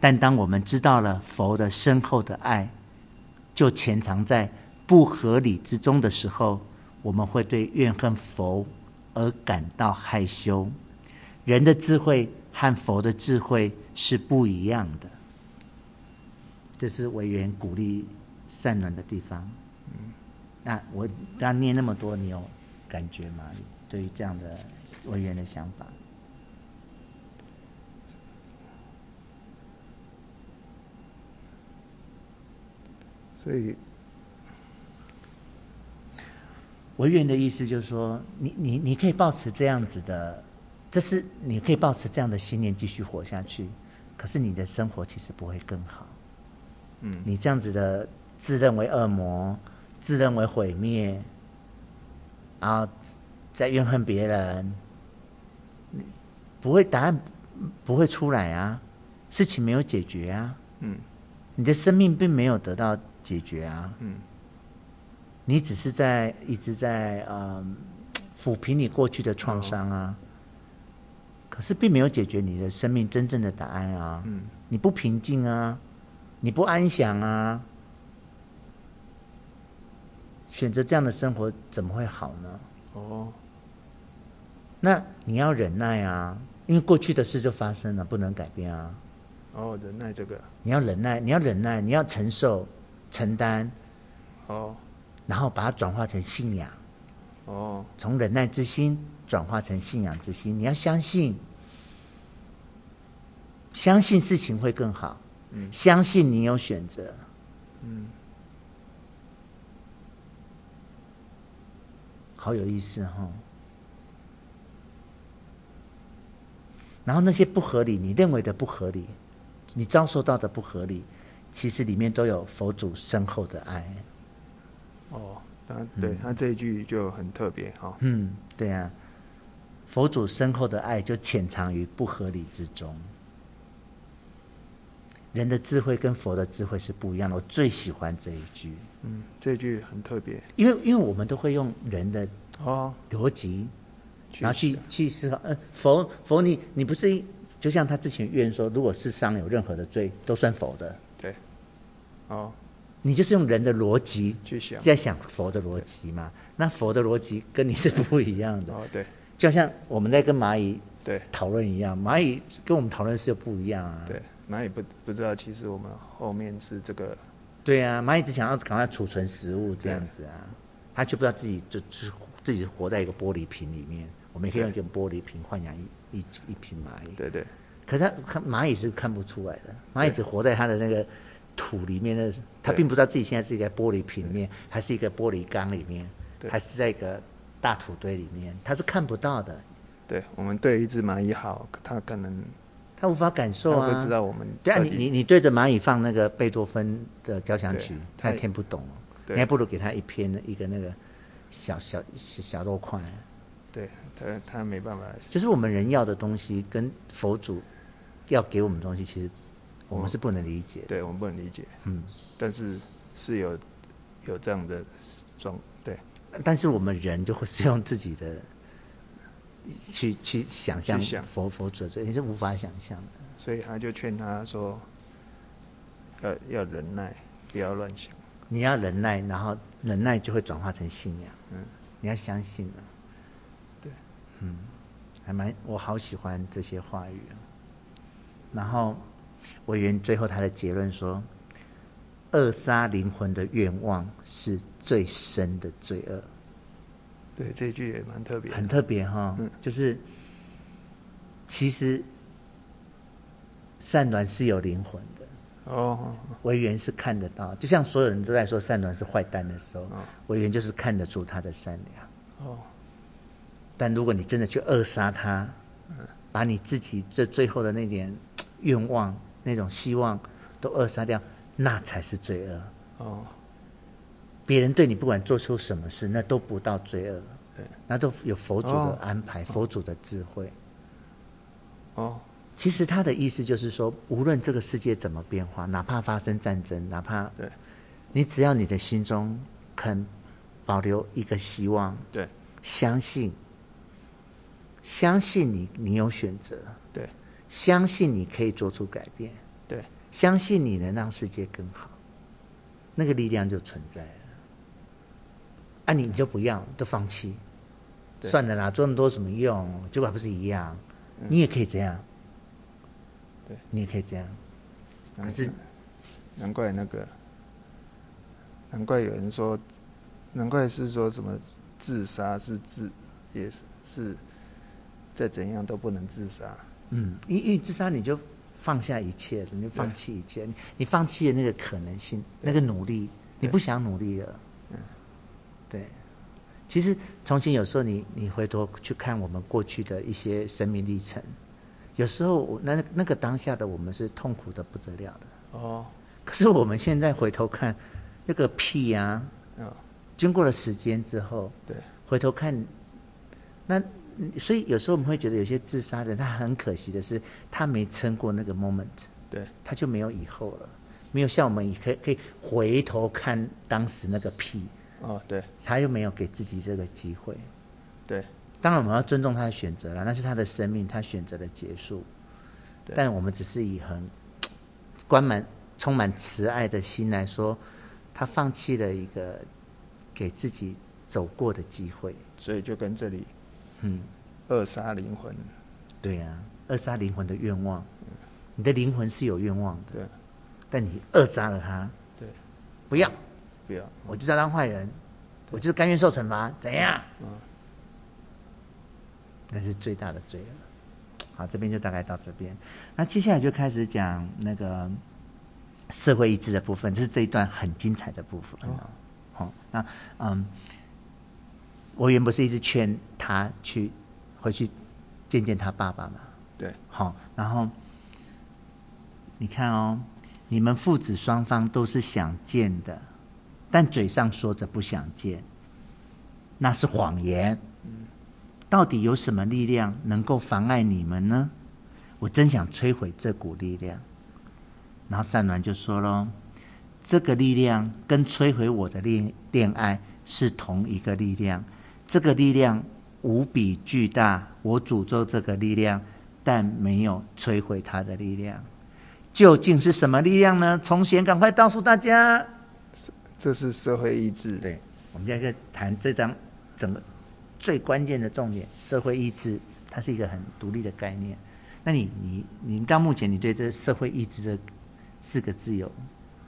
但当我们知道了佛的深厚的爱，就潜藏在不合理之中的时候，我们会对怨恨佛。而感到害羞，人的智慧和佛的智慧是不一样的。这是惟元鼓励善良的地方。那我刚念那么多，你有感觉吗？对于这样的委员的想法，所以。惟元的意思就是说，你你你可以保持这样子的，这是你可以保持这样的信念继续活下去，可是你的生活其实不会更好。嗯，你这样子的自认为恶魔，自认为毁灭，然后再怨恨别人，不会答案不会出来啊，事情没有解决啊。嗯，你的生命并没有得到解决啊。嗯。你只是在一直在嗯 抚平你过去的创伤啊，可是并没有解决你的生命真正的答案啊。嗯，你不平静啊，你不安详啊，选择这样的生活怎么会好呢？哦，那你要忍耐啊，因为过去的事就发生了，不能改变啊。哦，忍耐这个，你要忍耐，你要忍耐，你要承受、承担。哦。然后把它转化成信仰，哦，从忍耐之心转化成信仰之心。你要相信，相信事情会更好，嗯，相信你有选择，嗯，好有意思哈、哦。然后那些不合理，你认为的不合理，你遭受到的不合理，其实里面都有佛祖深厚的爱。哦，那对、嗯、他这一句就很特别哈。嗯，对啊，佛祖深厚的爱就潜藏于不合理之中。人的智慧跟佛的智慧是不一样的，我最喜欢这一句。嗯，这句很特别，因为因为我们都会用人的哦逻辑，然后去去思考。嗯、呃，佛佛你你不是就像他之前愿说，如果世上有任何的罪，都算佛的。对，哦。你就是用人的逻辑去想，在想佛的逻辑嘛？那佛的逻辑跟你是不一样的。哦，对，就像我们在跟蚂蚁对讨论一样，蚂蚁跟我们讨论是不一样啊。对，蚂蚁不不知道，其实我们后面是这个。对啊，蚂蚁只想要赶快储存食物这样子啊，它却不知道自己就就是自己活在一个玻璃瓶里面。我们也可以用一个玻璃瓶豢养一一一群蚂蚁。对对。可是它看蚂蚁是看不出来的，蚂蚁只活在它的那个。土里面的，他并不知道自己现在是一个玻璃瓶里面，还是一个玻璃缸里面，还是在一个大土堆里面，他是看不到的。对，我们对一只蚂蚁好，他可能他无法感受啊。知道我们对啊，你你你对着蚂蚁放那个贝多芬的交响曲，他也听不懂。你还不如给他一片一个那个小小小，小肉块。对他，他没办法。就是我们人要的东西，跟佛祖要给我们的东西，其实。我们是不能理解，对，我们不能理解，嗯，但是是有有这样的状对。但是我们人就会是用自己的去去想象佛佛祖的，你是无法想象的。所以他就劝他说：“要要忍耐，不要乱想。你要忍耐，然后忍耐就会转化成信仰。嗯，你要相信了。对，嗯，还蛮我好喜欢这些话语。然后委员最后他的结论说：扼杀灵魂的愿望是最深的罪恶。对，这句也蛮特别，很特别哈。嗯，就是其实。善卵是有灵魂的哦，委员是看得到，就像所有人都在说善鸾是坏蛋的时候，委员就是看得出他的善良哦。但如果你真的去扼杀他，把你自己这最后的那点愿望、那种希望都扼杀掉，那才是罪恶。哦。别人对你不管做出什么事，那都不到罪恶，对，那都有佛祖的安排，佛祖的智慧。哦。其实他的意思就是说，无论这个世界怎么变化，哪怕发生战争，哪怕对，你只要你的心中肯保留一个希望，对，相信，相信你，你有选择，对，相信你可以做出改变，对，相信你能让世界更好，那个力量就存在了。啊，你你就不要，就放弃，算了啦，做那么多什么用？结果还不是一样？你也可以这样。对你也可以这样，可是难怪那个，难怪有人说，难怪是说什么自杀是自，也是是再怎样都不能自杀。嗯，因因为自杀你就放下一切了，你就放弃一切，你你放弃了那个可能性，那个努力，你不想努力了。嗯，对。其实重新有时候你你回头去看我们过去的一些生命历程。有时候，那那个当下的我们是痛苦的不得了的哦。可是我们现在回头看，那个屁呀，啊，经过了时间之后，对，回头看，那所以有时候我们会觉得有些自杀的人，他很可惜的是，他没撑过那个 moment，对，他就没有以后了，没有像我们可以可以回头看当时那个屁哦，对，他又没有给自己这个机会，对。当然，我们要尊重他的选择了，那是他的生命，他选择了结束。但我们只是以很 关满、充满慈爱的心来说，他放弃了一个给自己走过的机会。所以就跟这里，嗯，扼杀灵魂。对呀、啊，扼杀灵魂的愿望。你的灵魂是有愿望的，对，但你扼杀了他。对，不要，不要，我就是要当坏人，我就是甘愿受惩罚，怎样？嗯。那是最大的罪恶。好，这边就大概到这边。那接下来就开始讲那个社会意志的部分，这是这一段很精彩的部分。哦，好，那嗯，我原不是一直劝他去回去见见他爸爸嘛？对。好，然后你看哦，你们父子双方都是想见的，但嘴上说着不想见，那是谎言。到底有什么力量能够妨碍你们呢？我真想摧毁这股力量。然后善鸾就说喽：“这个力量跟摧毁我的恋恋爱是同一个力量，这个力量无比巨大。我诅咒这个力量，但没有摧毁它的力量。究竟是什么力量呢？从贤赶快告诉大家。这是社会意志。对，我们现在在谈这章整个。”最关键的重点，社会意志，它是一个很独立的概念。那你、你、你到目前，你对这社会意志这四个字有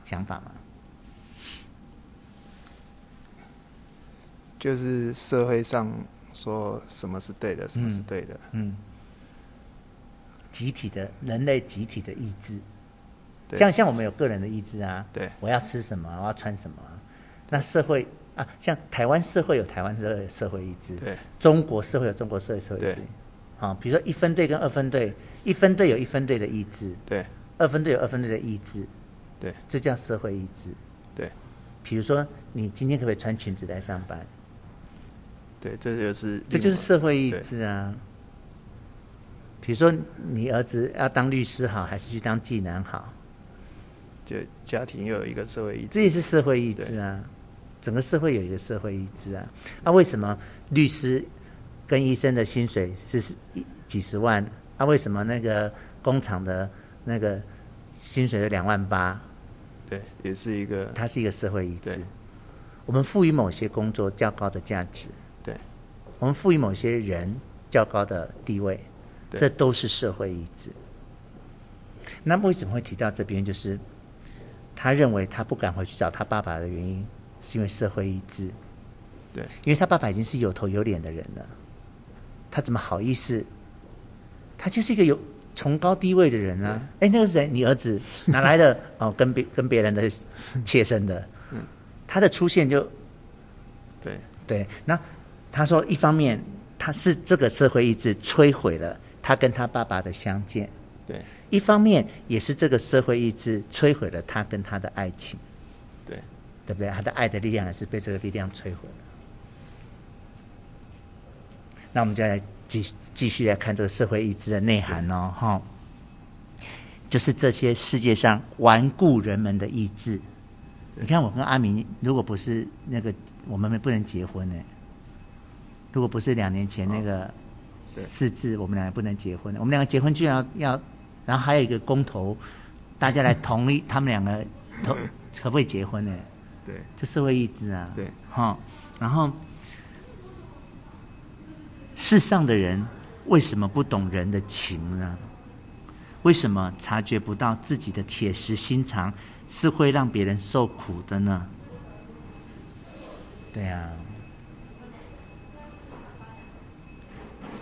想法吗？就是社会上说什么是对的，什么是对的。嗯。嗯集体的人类集体的意志，像像我们有个人的意志啊。对。我要吃什么？我要穿什么？那社会。啊，像台湾社会有台湾社社会意志，对，中国社会有中国社会社会意志，啊，比如说一分队跟二分队，一分队有一分队的意志，对，二分队有二分队的意志，对，这叫社会意志，对，比如说你今天可不可以穿裙子来上班？对，这就是这就是社会意志啊。比如说你儿子要当律师好，还是去当技能好？就家庭又有一个社会意志，这也是社会意志啊。整个社会有一个社会意志啊。那、啊、为什么律师跟医生的薪水是几十万？那、啊、为什么那个工厂的那个薪水是两万八？对，也是一个，它是一个社会意志。我们赋予某些工作较高的价值，对，我们赋予某些人较高的地位，这都是社会意志。那么为什么会提到这边？就是他认为他不敢回去找他爸爸的原因，是因为社会意志。对，因为他爸爸已经是有头有脸的人了，他怎么好意思？他就是一个有崇高地位的人啊！哎，那个是谁？你儿子 哪来的？哦，跟别跟别人的 妾身的。他的出现就，对对，那他说，一方面他是这个社会意志摧毁了他跟他爸爸的相见，对，一方面也是这个社会意志摧毁了他跟他的爱情，对，对不对？他的爱的力量也是被这个力量摧毁了。那我们就来继继续来看这个社会意志的内涵哦，哈，就是这些世界上顽固人们的意志。你看，我跟阿明，如果不是那个，我们不能结婚呢。如果不是两年前那个四字，我们两个不能结婚。我们两个结婚，居然要要，然后还有一个公投，大家来同意 他们两个投可不可以结婚呢？对，这社会意志啊。对，哈，然后世上的人为什么不懂人的情呢？为什么察觉不到自己的铁石心肠？是会让别人受苦的呢？对啊，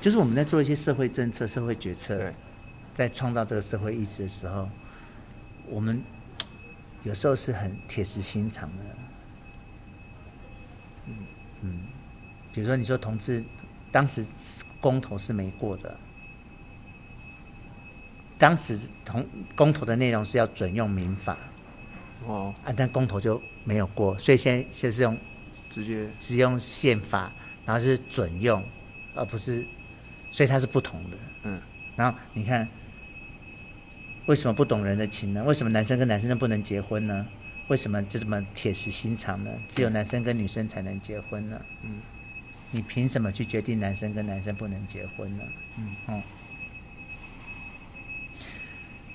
就是我们在做一些社会政策、社会决策，在创造这个社会意识的时候，我们有时候是很铁石心肠的。嗯嗯，比如说你说同志，当时公投是没过的，当时同公投的内容是要准用民法。哦，啊，但公投就没有过，所以现在就是用直接。只用宪法，然后是准用，而不是，所以它是不同的。嗯，然后你看，为什么不懂人的情呢？为什么男生跟男生都不能结婚呢？为什么就这么铁石心肠呢？只有男生跟女生才能结婚呢？嗯，你凭什么去决定男生跟男生不能结婚呢？嗯，哦，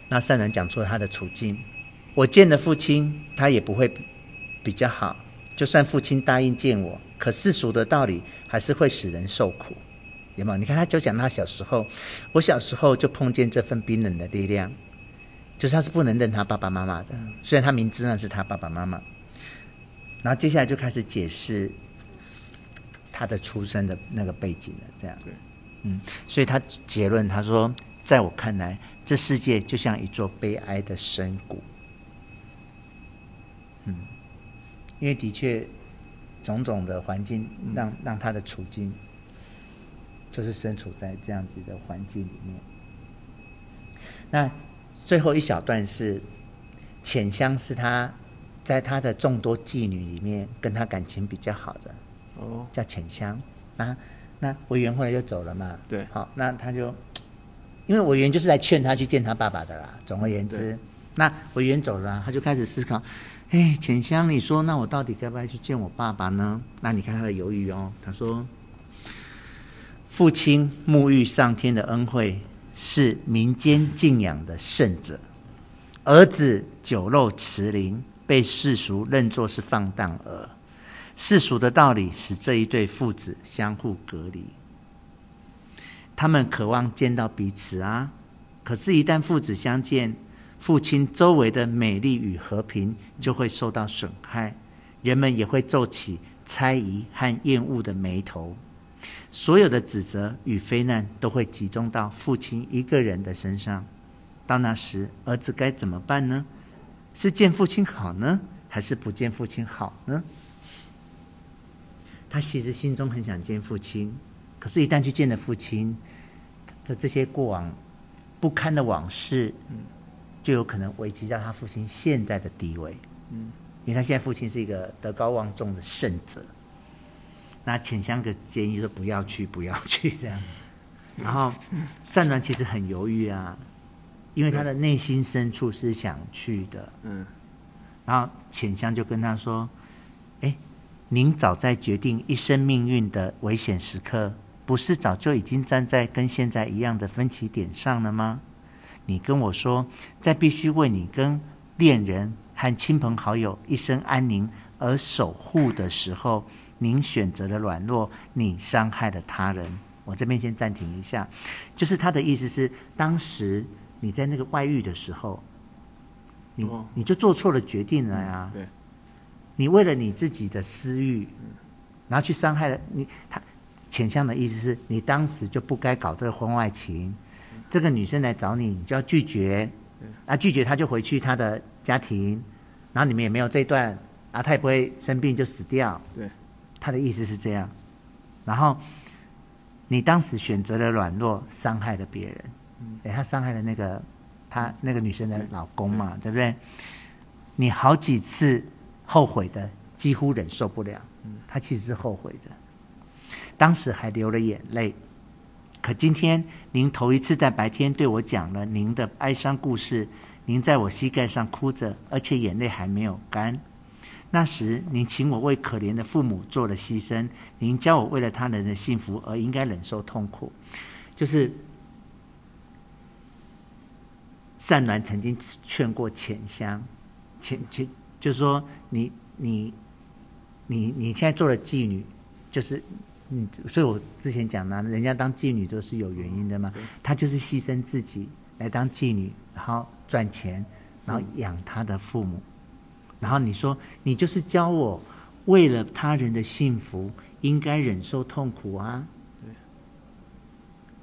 那善人讲出了他的处境。我见了父亲，他也不会比较好。就算父亲答应见我，可世俗的道理还是会使人受苦，有没有？你看，他就讲他小时候，我小时候就碰见这份冰冷的力量，就是他是不能认他爸爸妈妈的，虽然他明知那是他爸爸妈妈。然后接下来就开始解释他的出生的那个背景了，这样。对，嗯，所以他结论他说，在我看来，这世界就像一座悲哀的深谷。嗯，因为的确，种种的环境让让他的处境，就是身处在这样子的环境里面。那最后一小段是，浅香是他在他的众多妓女里面跟他感情比较好的，哦，叫浅香。那那委员后来就走了嘛，对，好，那他就，因为委员就是来劝他去见他爸爸的啦。总而言之，那委员走了，他就开始思考。哎，浅香，你说那我到底该不该去见我爸爸呢？那你看他的犹豫哦。他说：“父亲沐浴上天的恩惠，是民间敬仰的圣者；儿子酒肉驰零，被世俗认作是放荡儿。世俗的道理使这一对父子相互隔离。他们渴望见到彼此啊，可是，一旦父子相见。”父亲周围的美丽与和平就会受到损害，人们也会皱起猜疑和厌恶的眉头，所有的指责与非难都会集中到父亲一个人的身上。到那时，儿子该怎么办呢？是见父亲好呢，还是不见父亲好呢？他其实心中很想见父亲，可是，一旦去见了父亲，这这些过往不堪的往事，就有可能危及到他父亲现在的地位，嗯，因为他现在父亲是一个德高望重的圣者。那浅香的建议说不要去，不要去这样。然后善男其实很犹豫啊，因为他的内心深处是想去的，嗯。然后浅香就跟他说：“哎，您早在决定一生命运的危险时刻，不是早就已经站在跟现在一样的分歧点上了吗？你跟我说，在必须为你跟恋人和亲朋好友一生安宁而守护的时候，您选择了软弱，你伤害了他人。我这边先暂停一下，就是他的意思是，当时你在那个外遇的时候，你你就做错了决定了呀。对，你为了你自己的私欲，然后去伤害了你。他浅香的意思是你当时就不该搞这个婚外情。这个女生来找你，你就要拒绝。啊，拒绝她就回去她的家庭，然后你们也没有这一段，啊，她也不会生病就死掉。对，他的意思是这样。然后你当时选择了软弱，伤害了别人。哎，他伤害了那个他那个女生的老公嘛，对，对不对？你好几次后悔的，几乎忍受不了。他其实是后悔的，当时还流了眼泪。可今天，您头一次在白天对我讲了您的哀伤故事。您在我膝盖上哭着，而且眼泪还没有干。那时，您请我为可怜的父母做了牺牲。您教我为了他人的幸福而应该忍受痛苦。就是善鸾曾经劝过浅香，浅浅就是说你你你你现在做了妓女，就是。嗯，所以我之前讲呢，人家当妓女都是有原因的嘛。她就是牺牲自己来当妓女，然后赚钱，然后养她的父母。然后你说，你就是教我为了他人的幸福应该忍受痛苦啊。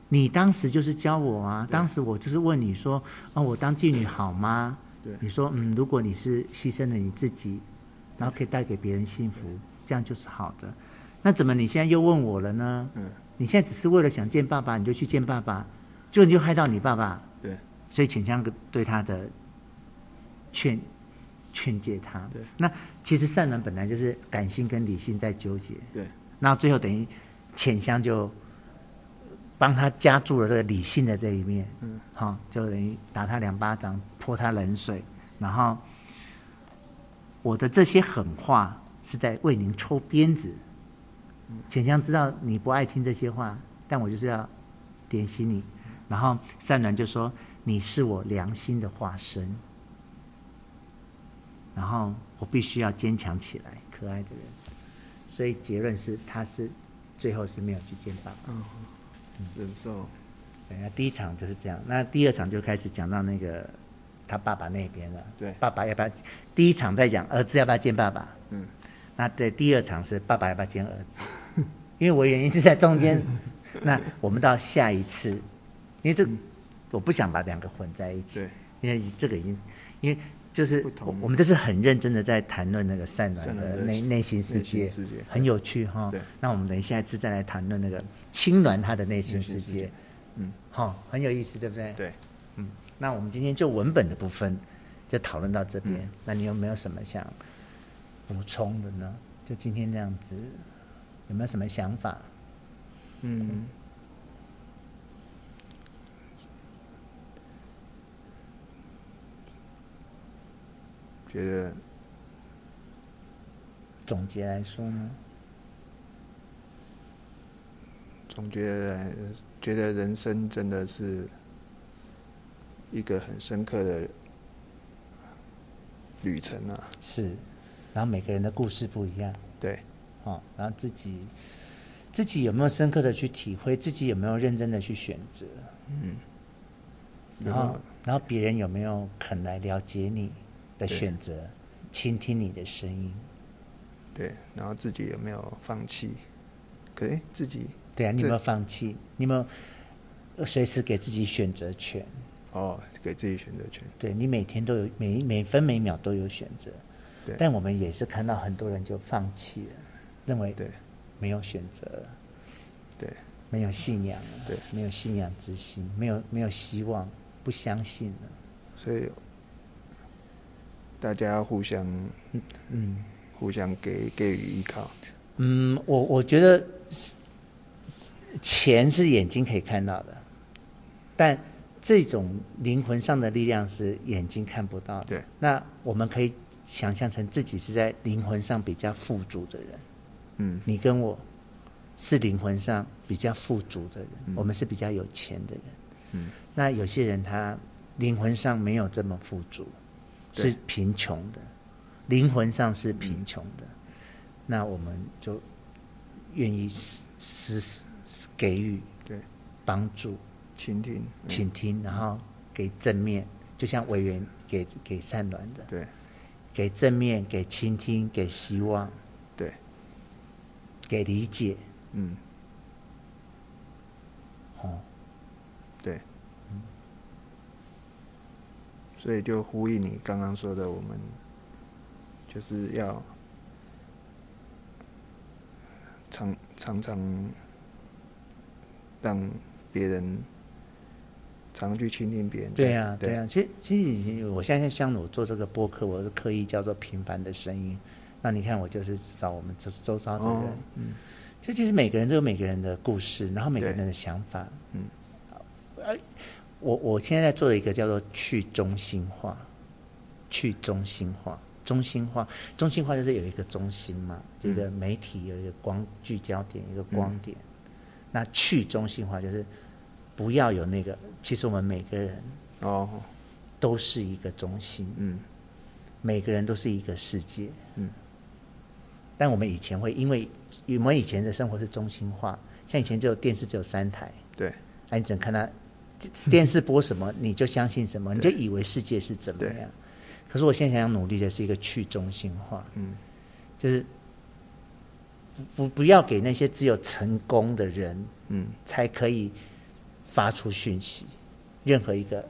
你当时就是教我啊，当时我就是问你说，哦，我当妓女好吗？你说，嗯，如果你是牺牲了你自己，然后可以带给别人幸福，这样就是好的。那怎么你现在又问我了呢？嗯，你现在只是为了想见爸爸，你就去见爸爸，就你就害到你爸爸。对，所以浅香对他的劝劝诫他。对，那其实善男本来就是感性跟理性在纠结。对，那最后等于浅香就帮他加注了这个理性的这一面。嗯，好，就等于打他两巴掌，泼他冷水，然后我的这些狠话是在为您抽鞭子。浅香知道你不爱听这些话，但我就是要点醒你。然后善男就说：“你是我良心的化身。”然后我必须要坚强起来，可爱的人。所以结论是，他是最后是没有去见爸爸。嗯，忍受。对，那第一场就是这样。那第二场就开始讲到那个他爸爸那边了。对，爸爸要不要？第一场在讲儿子要不要见爸爸？嗯。那对第二场是爸爸要不要见儿子？因为我原因是在中间。那我们到下一次，因为这我不想把两个混在一起。对，因为这个已经，因为就是我们这是很认真的在谈论那个善暖的内内心世界，很有趣哈。对。那我们等下一次再来谈论那个青鸾他的内心世界。嗯。好，很有意思，对不对？对。嗯。那我们今天就文本的部分就讨论到这边。那你有没有什么想？补充的呢？就今天这样子，有没有什么想法？嗯，觉得总结来说呢？总结来，觉得人生真的是一个很深刻的旅程啊！是。然后每个人的故事不一样，对，哦，然后自己自己有没有深刻的去体会，自己有没有认真的去选择，嗯，然后然后别人有没有肯来了解你的选择，倾听你的声音，对，然后自己有没有放弃？可以自己对啊，你有没有放弃？你有没有随时给自己选择权？哦，给自己选择权，对，你每天都有每每分每秒都有选择。对但我们也是看到很多人就放弃了，认为对没有选择，对没有信仰了，对没有信仰之心，没有没有希望，不相信了。所以大家要互相嗯互相给给予依靠。嗯，我我觉得钱是眼睛可以看到的，但这种灵魂上的力量是眼睛看不到的。对，那我们可以。想象成自己是在灵魂上比较富足的人，嗯，你跟我是灵魂上比较富足的人，嗯，我们是比较有钱的人。嗯，那有些人他灵魂上没有这么富足，是贫穷的，灵魂上是贫穷的，嗯，那我们就愿意施施给予，对，帮助，倾听，倾听，然后给正面，就像委员给给善暖的，对。给正面，给倾听，给希望，对，给理解，嗯，哦，对，嗯，所以就呼应你刚刚说的，我们就是要常常常让别人。常去倾听别人。对呀、啊，对呀、啊。其实，其实我现在像我做这个播客，我是刻意叫做平凡的声音。那你看，我就是找我们周周遭的人。哦、嗯。就其实每个人都有每个人的故事，然后每个人的想法。嗯。我我现在在做的一个叫做去中心化，去中心化，中心化，中心化就是有一个中心嘛，一个媒体有一个光聚焦点，一个光点。嗯、那去中心化就是。不要有那个，其实我们每个人哦，都是一个中心，嗯，每个人都是一个世界，嗯。但我们以前会因为，我们以前的生活是中心化，像以前只有电视只有三台，对，哎，你只能看他 电视播什么，你就相信什么，你就以为世界是怎么样。可是我现在想努力的是一个去中心化，嗯，就是不不要给那些只有成功的人，嗯，才可以。发出讯息，任何一个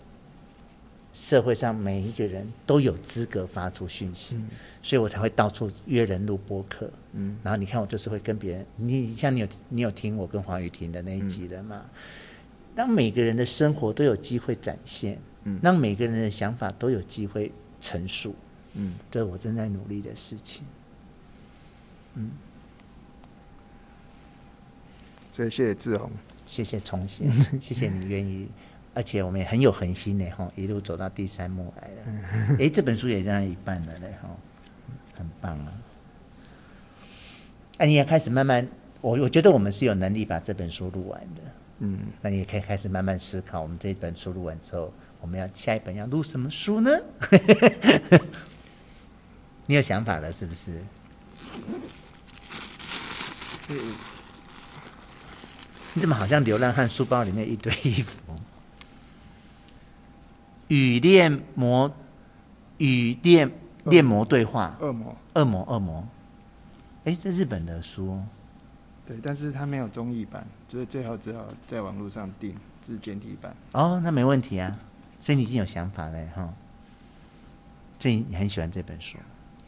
社会上每一个人都有资格发出讯息，嗯，所以我才会到处约人录播客。嗯，然后你看我就是会跟别人，你像你有你有听我跟黄雨婷的那一集的嘛？让每个人的生活都有机会展现，嗯，让每个人的想法都有机会陈述，嗯，这是我正在努力的事情。嗯，所以谢谢志宏。谢谢重新，谢谢你愿意，而且我们也很有恒心呢哈，一路走到第三幕来了。哎，这本书也这样一半了嘞哈，很棒啊！哎，你也开始慢慢，我我觉得我们是有能力把这本书录完的。嗯，那你也可以开始慢慢思考，我们这本书录完之后，我们要下一本要录什么书呢？你有想法了是不是？嗯。你怎么好像流浪汉书包里面一堆衣服？与恋魔，与恋恋魔对话。恶魔，恶魔，恶魔。哎，这日本的书。对，但是它没有中译版，所以最后只好在网络上订自简体版。哦，那没问题啊。所以你已经有想法了哈。所以你很喜欢这本书。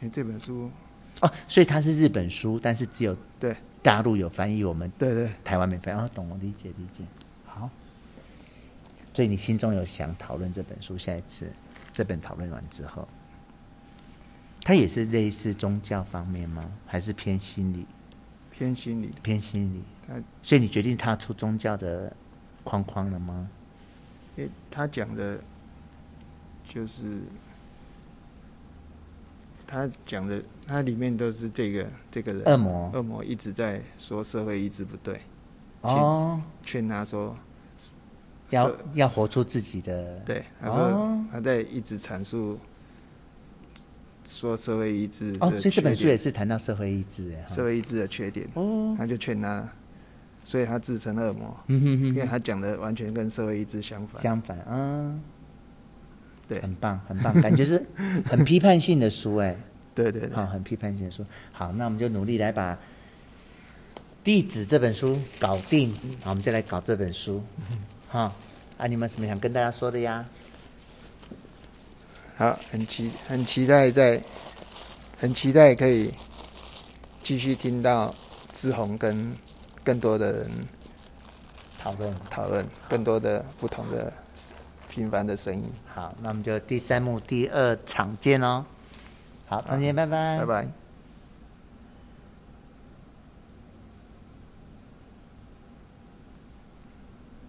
因为，这本书。哦，所以它是日本书，但是只有对。大陆有翻译，我们对对，台湾没翻译。哦，懂，我理解理解。好，所以你心中有想讨论这本书，下一次这本讨论完之后，它也是类似宗教方面吗？还是偏心理？偏心理，偏心理。所以你决定踏出宗教的框框了吗？诶，他讲的，就是。他讲的，他里面都是这个这个人恶魔，恶魔一直在说社会意志不对，哦，劝他说要要活出自己的，对，他说、哦、他在一直阐述说社会意志哦，所以这本书也是谈到社会意志哎，社会意志的缺点哦，他就劝他，所以他自称恶魔，因为他讲的完全跟社会意志相反，相反，嗯。对，很棒，很棒，感觉是 很批判性的书，哎，对对对，好，很批判性的书。好，那我们就努力来把《弟子》这本书搞定。好，我们再来搞这本书。好，啊，你们什么想跟大家说的呀？好，很期很期待在，很期待可以继续听到志宏跟更多的人讨论讨论更多的不同的。平凡的声音。好，那我们就第三幕第二场见哦。好，再见，拜拜。拜拜。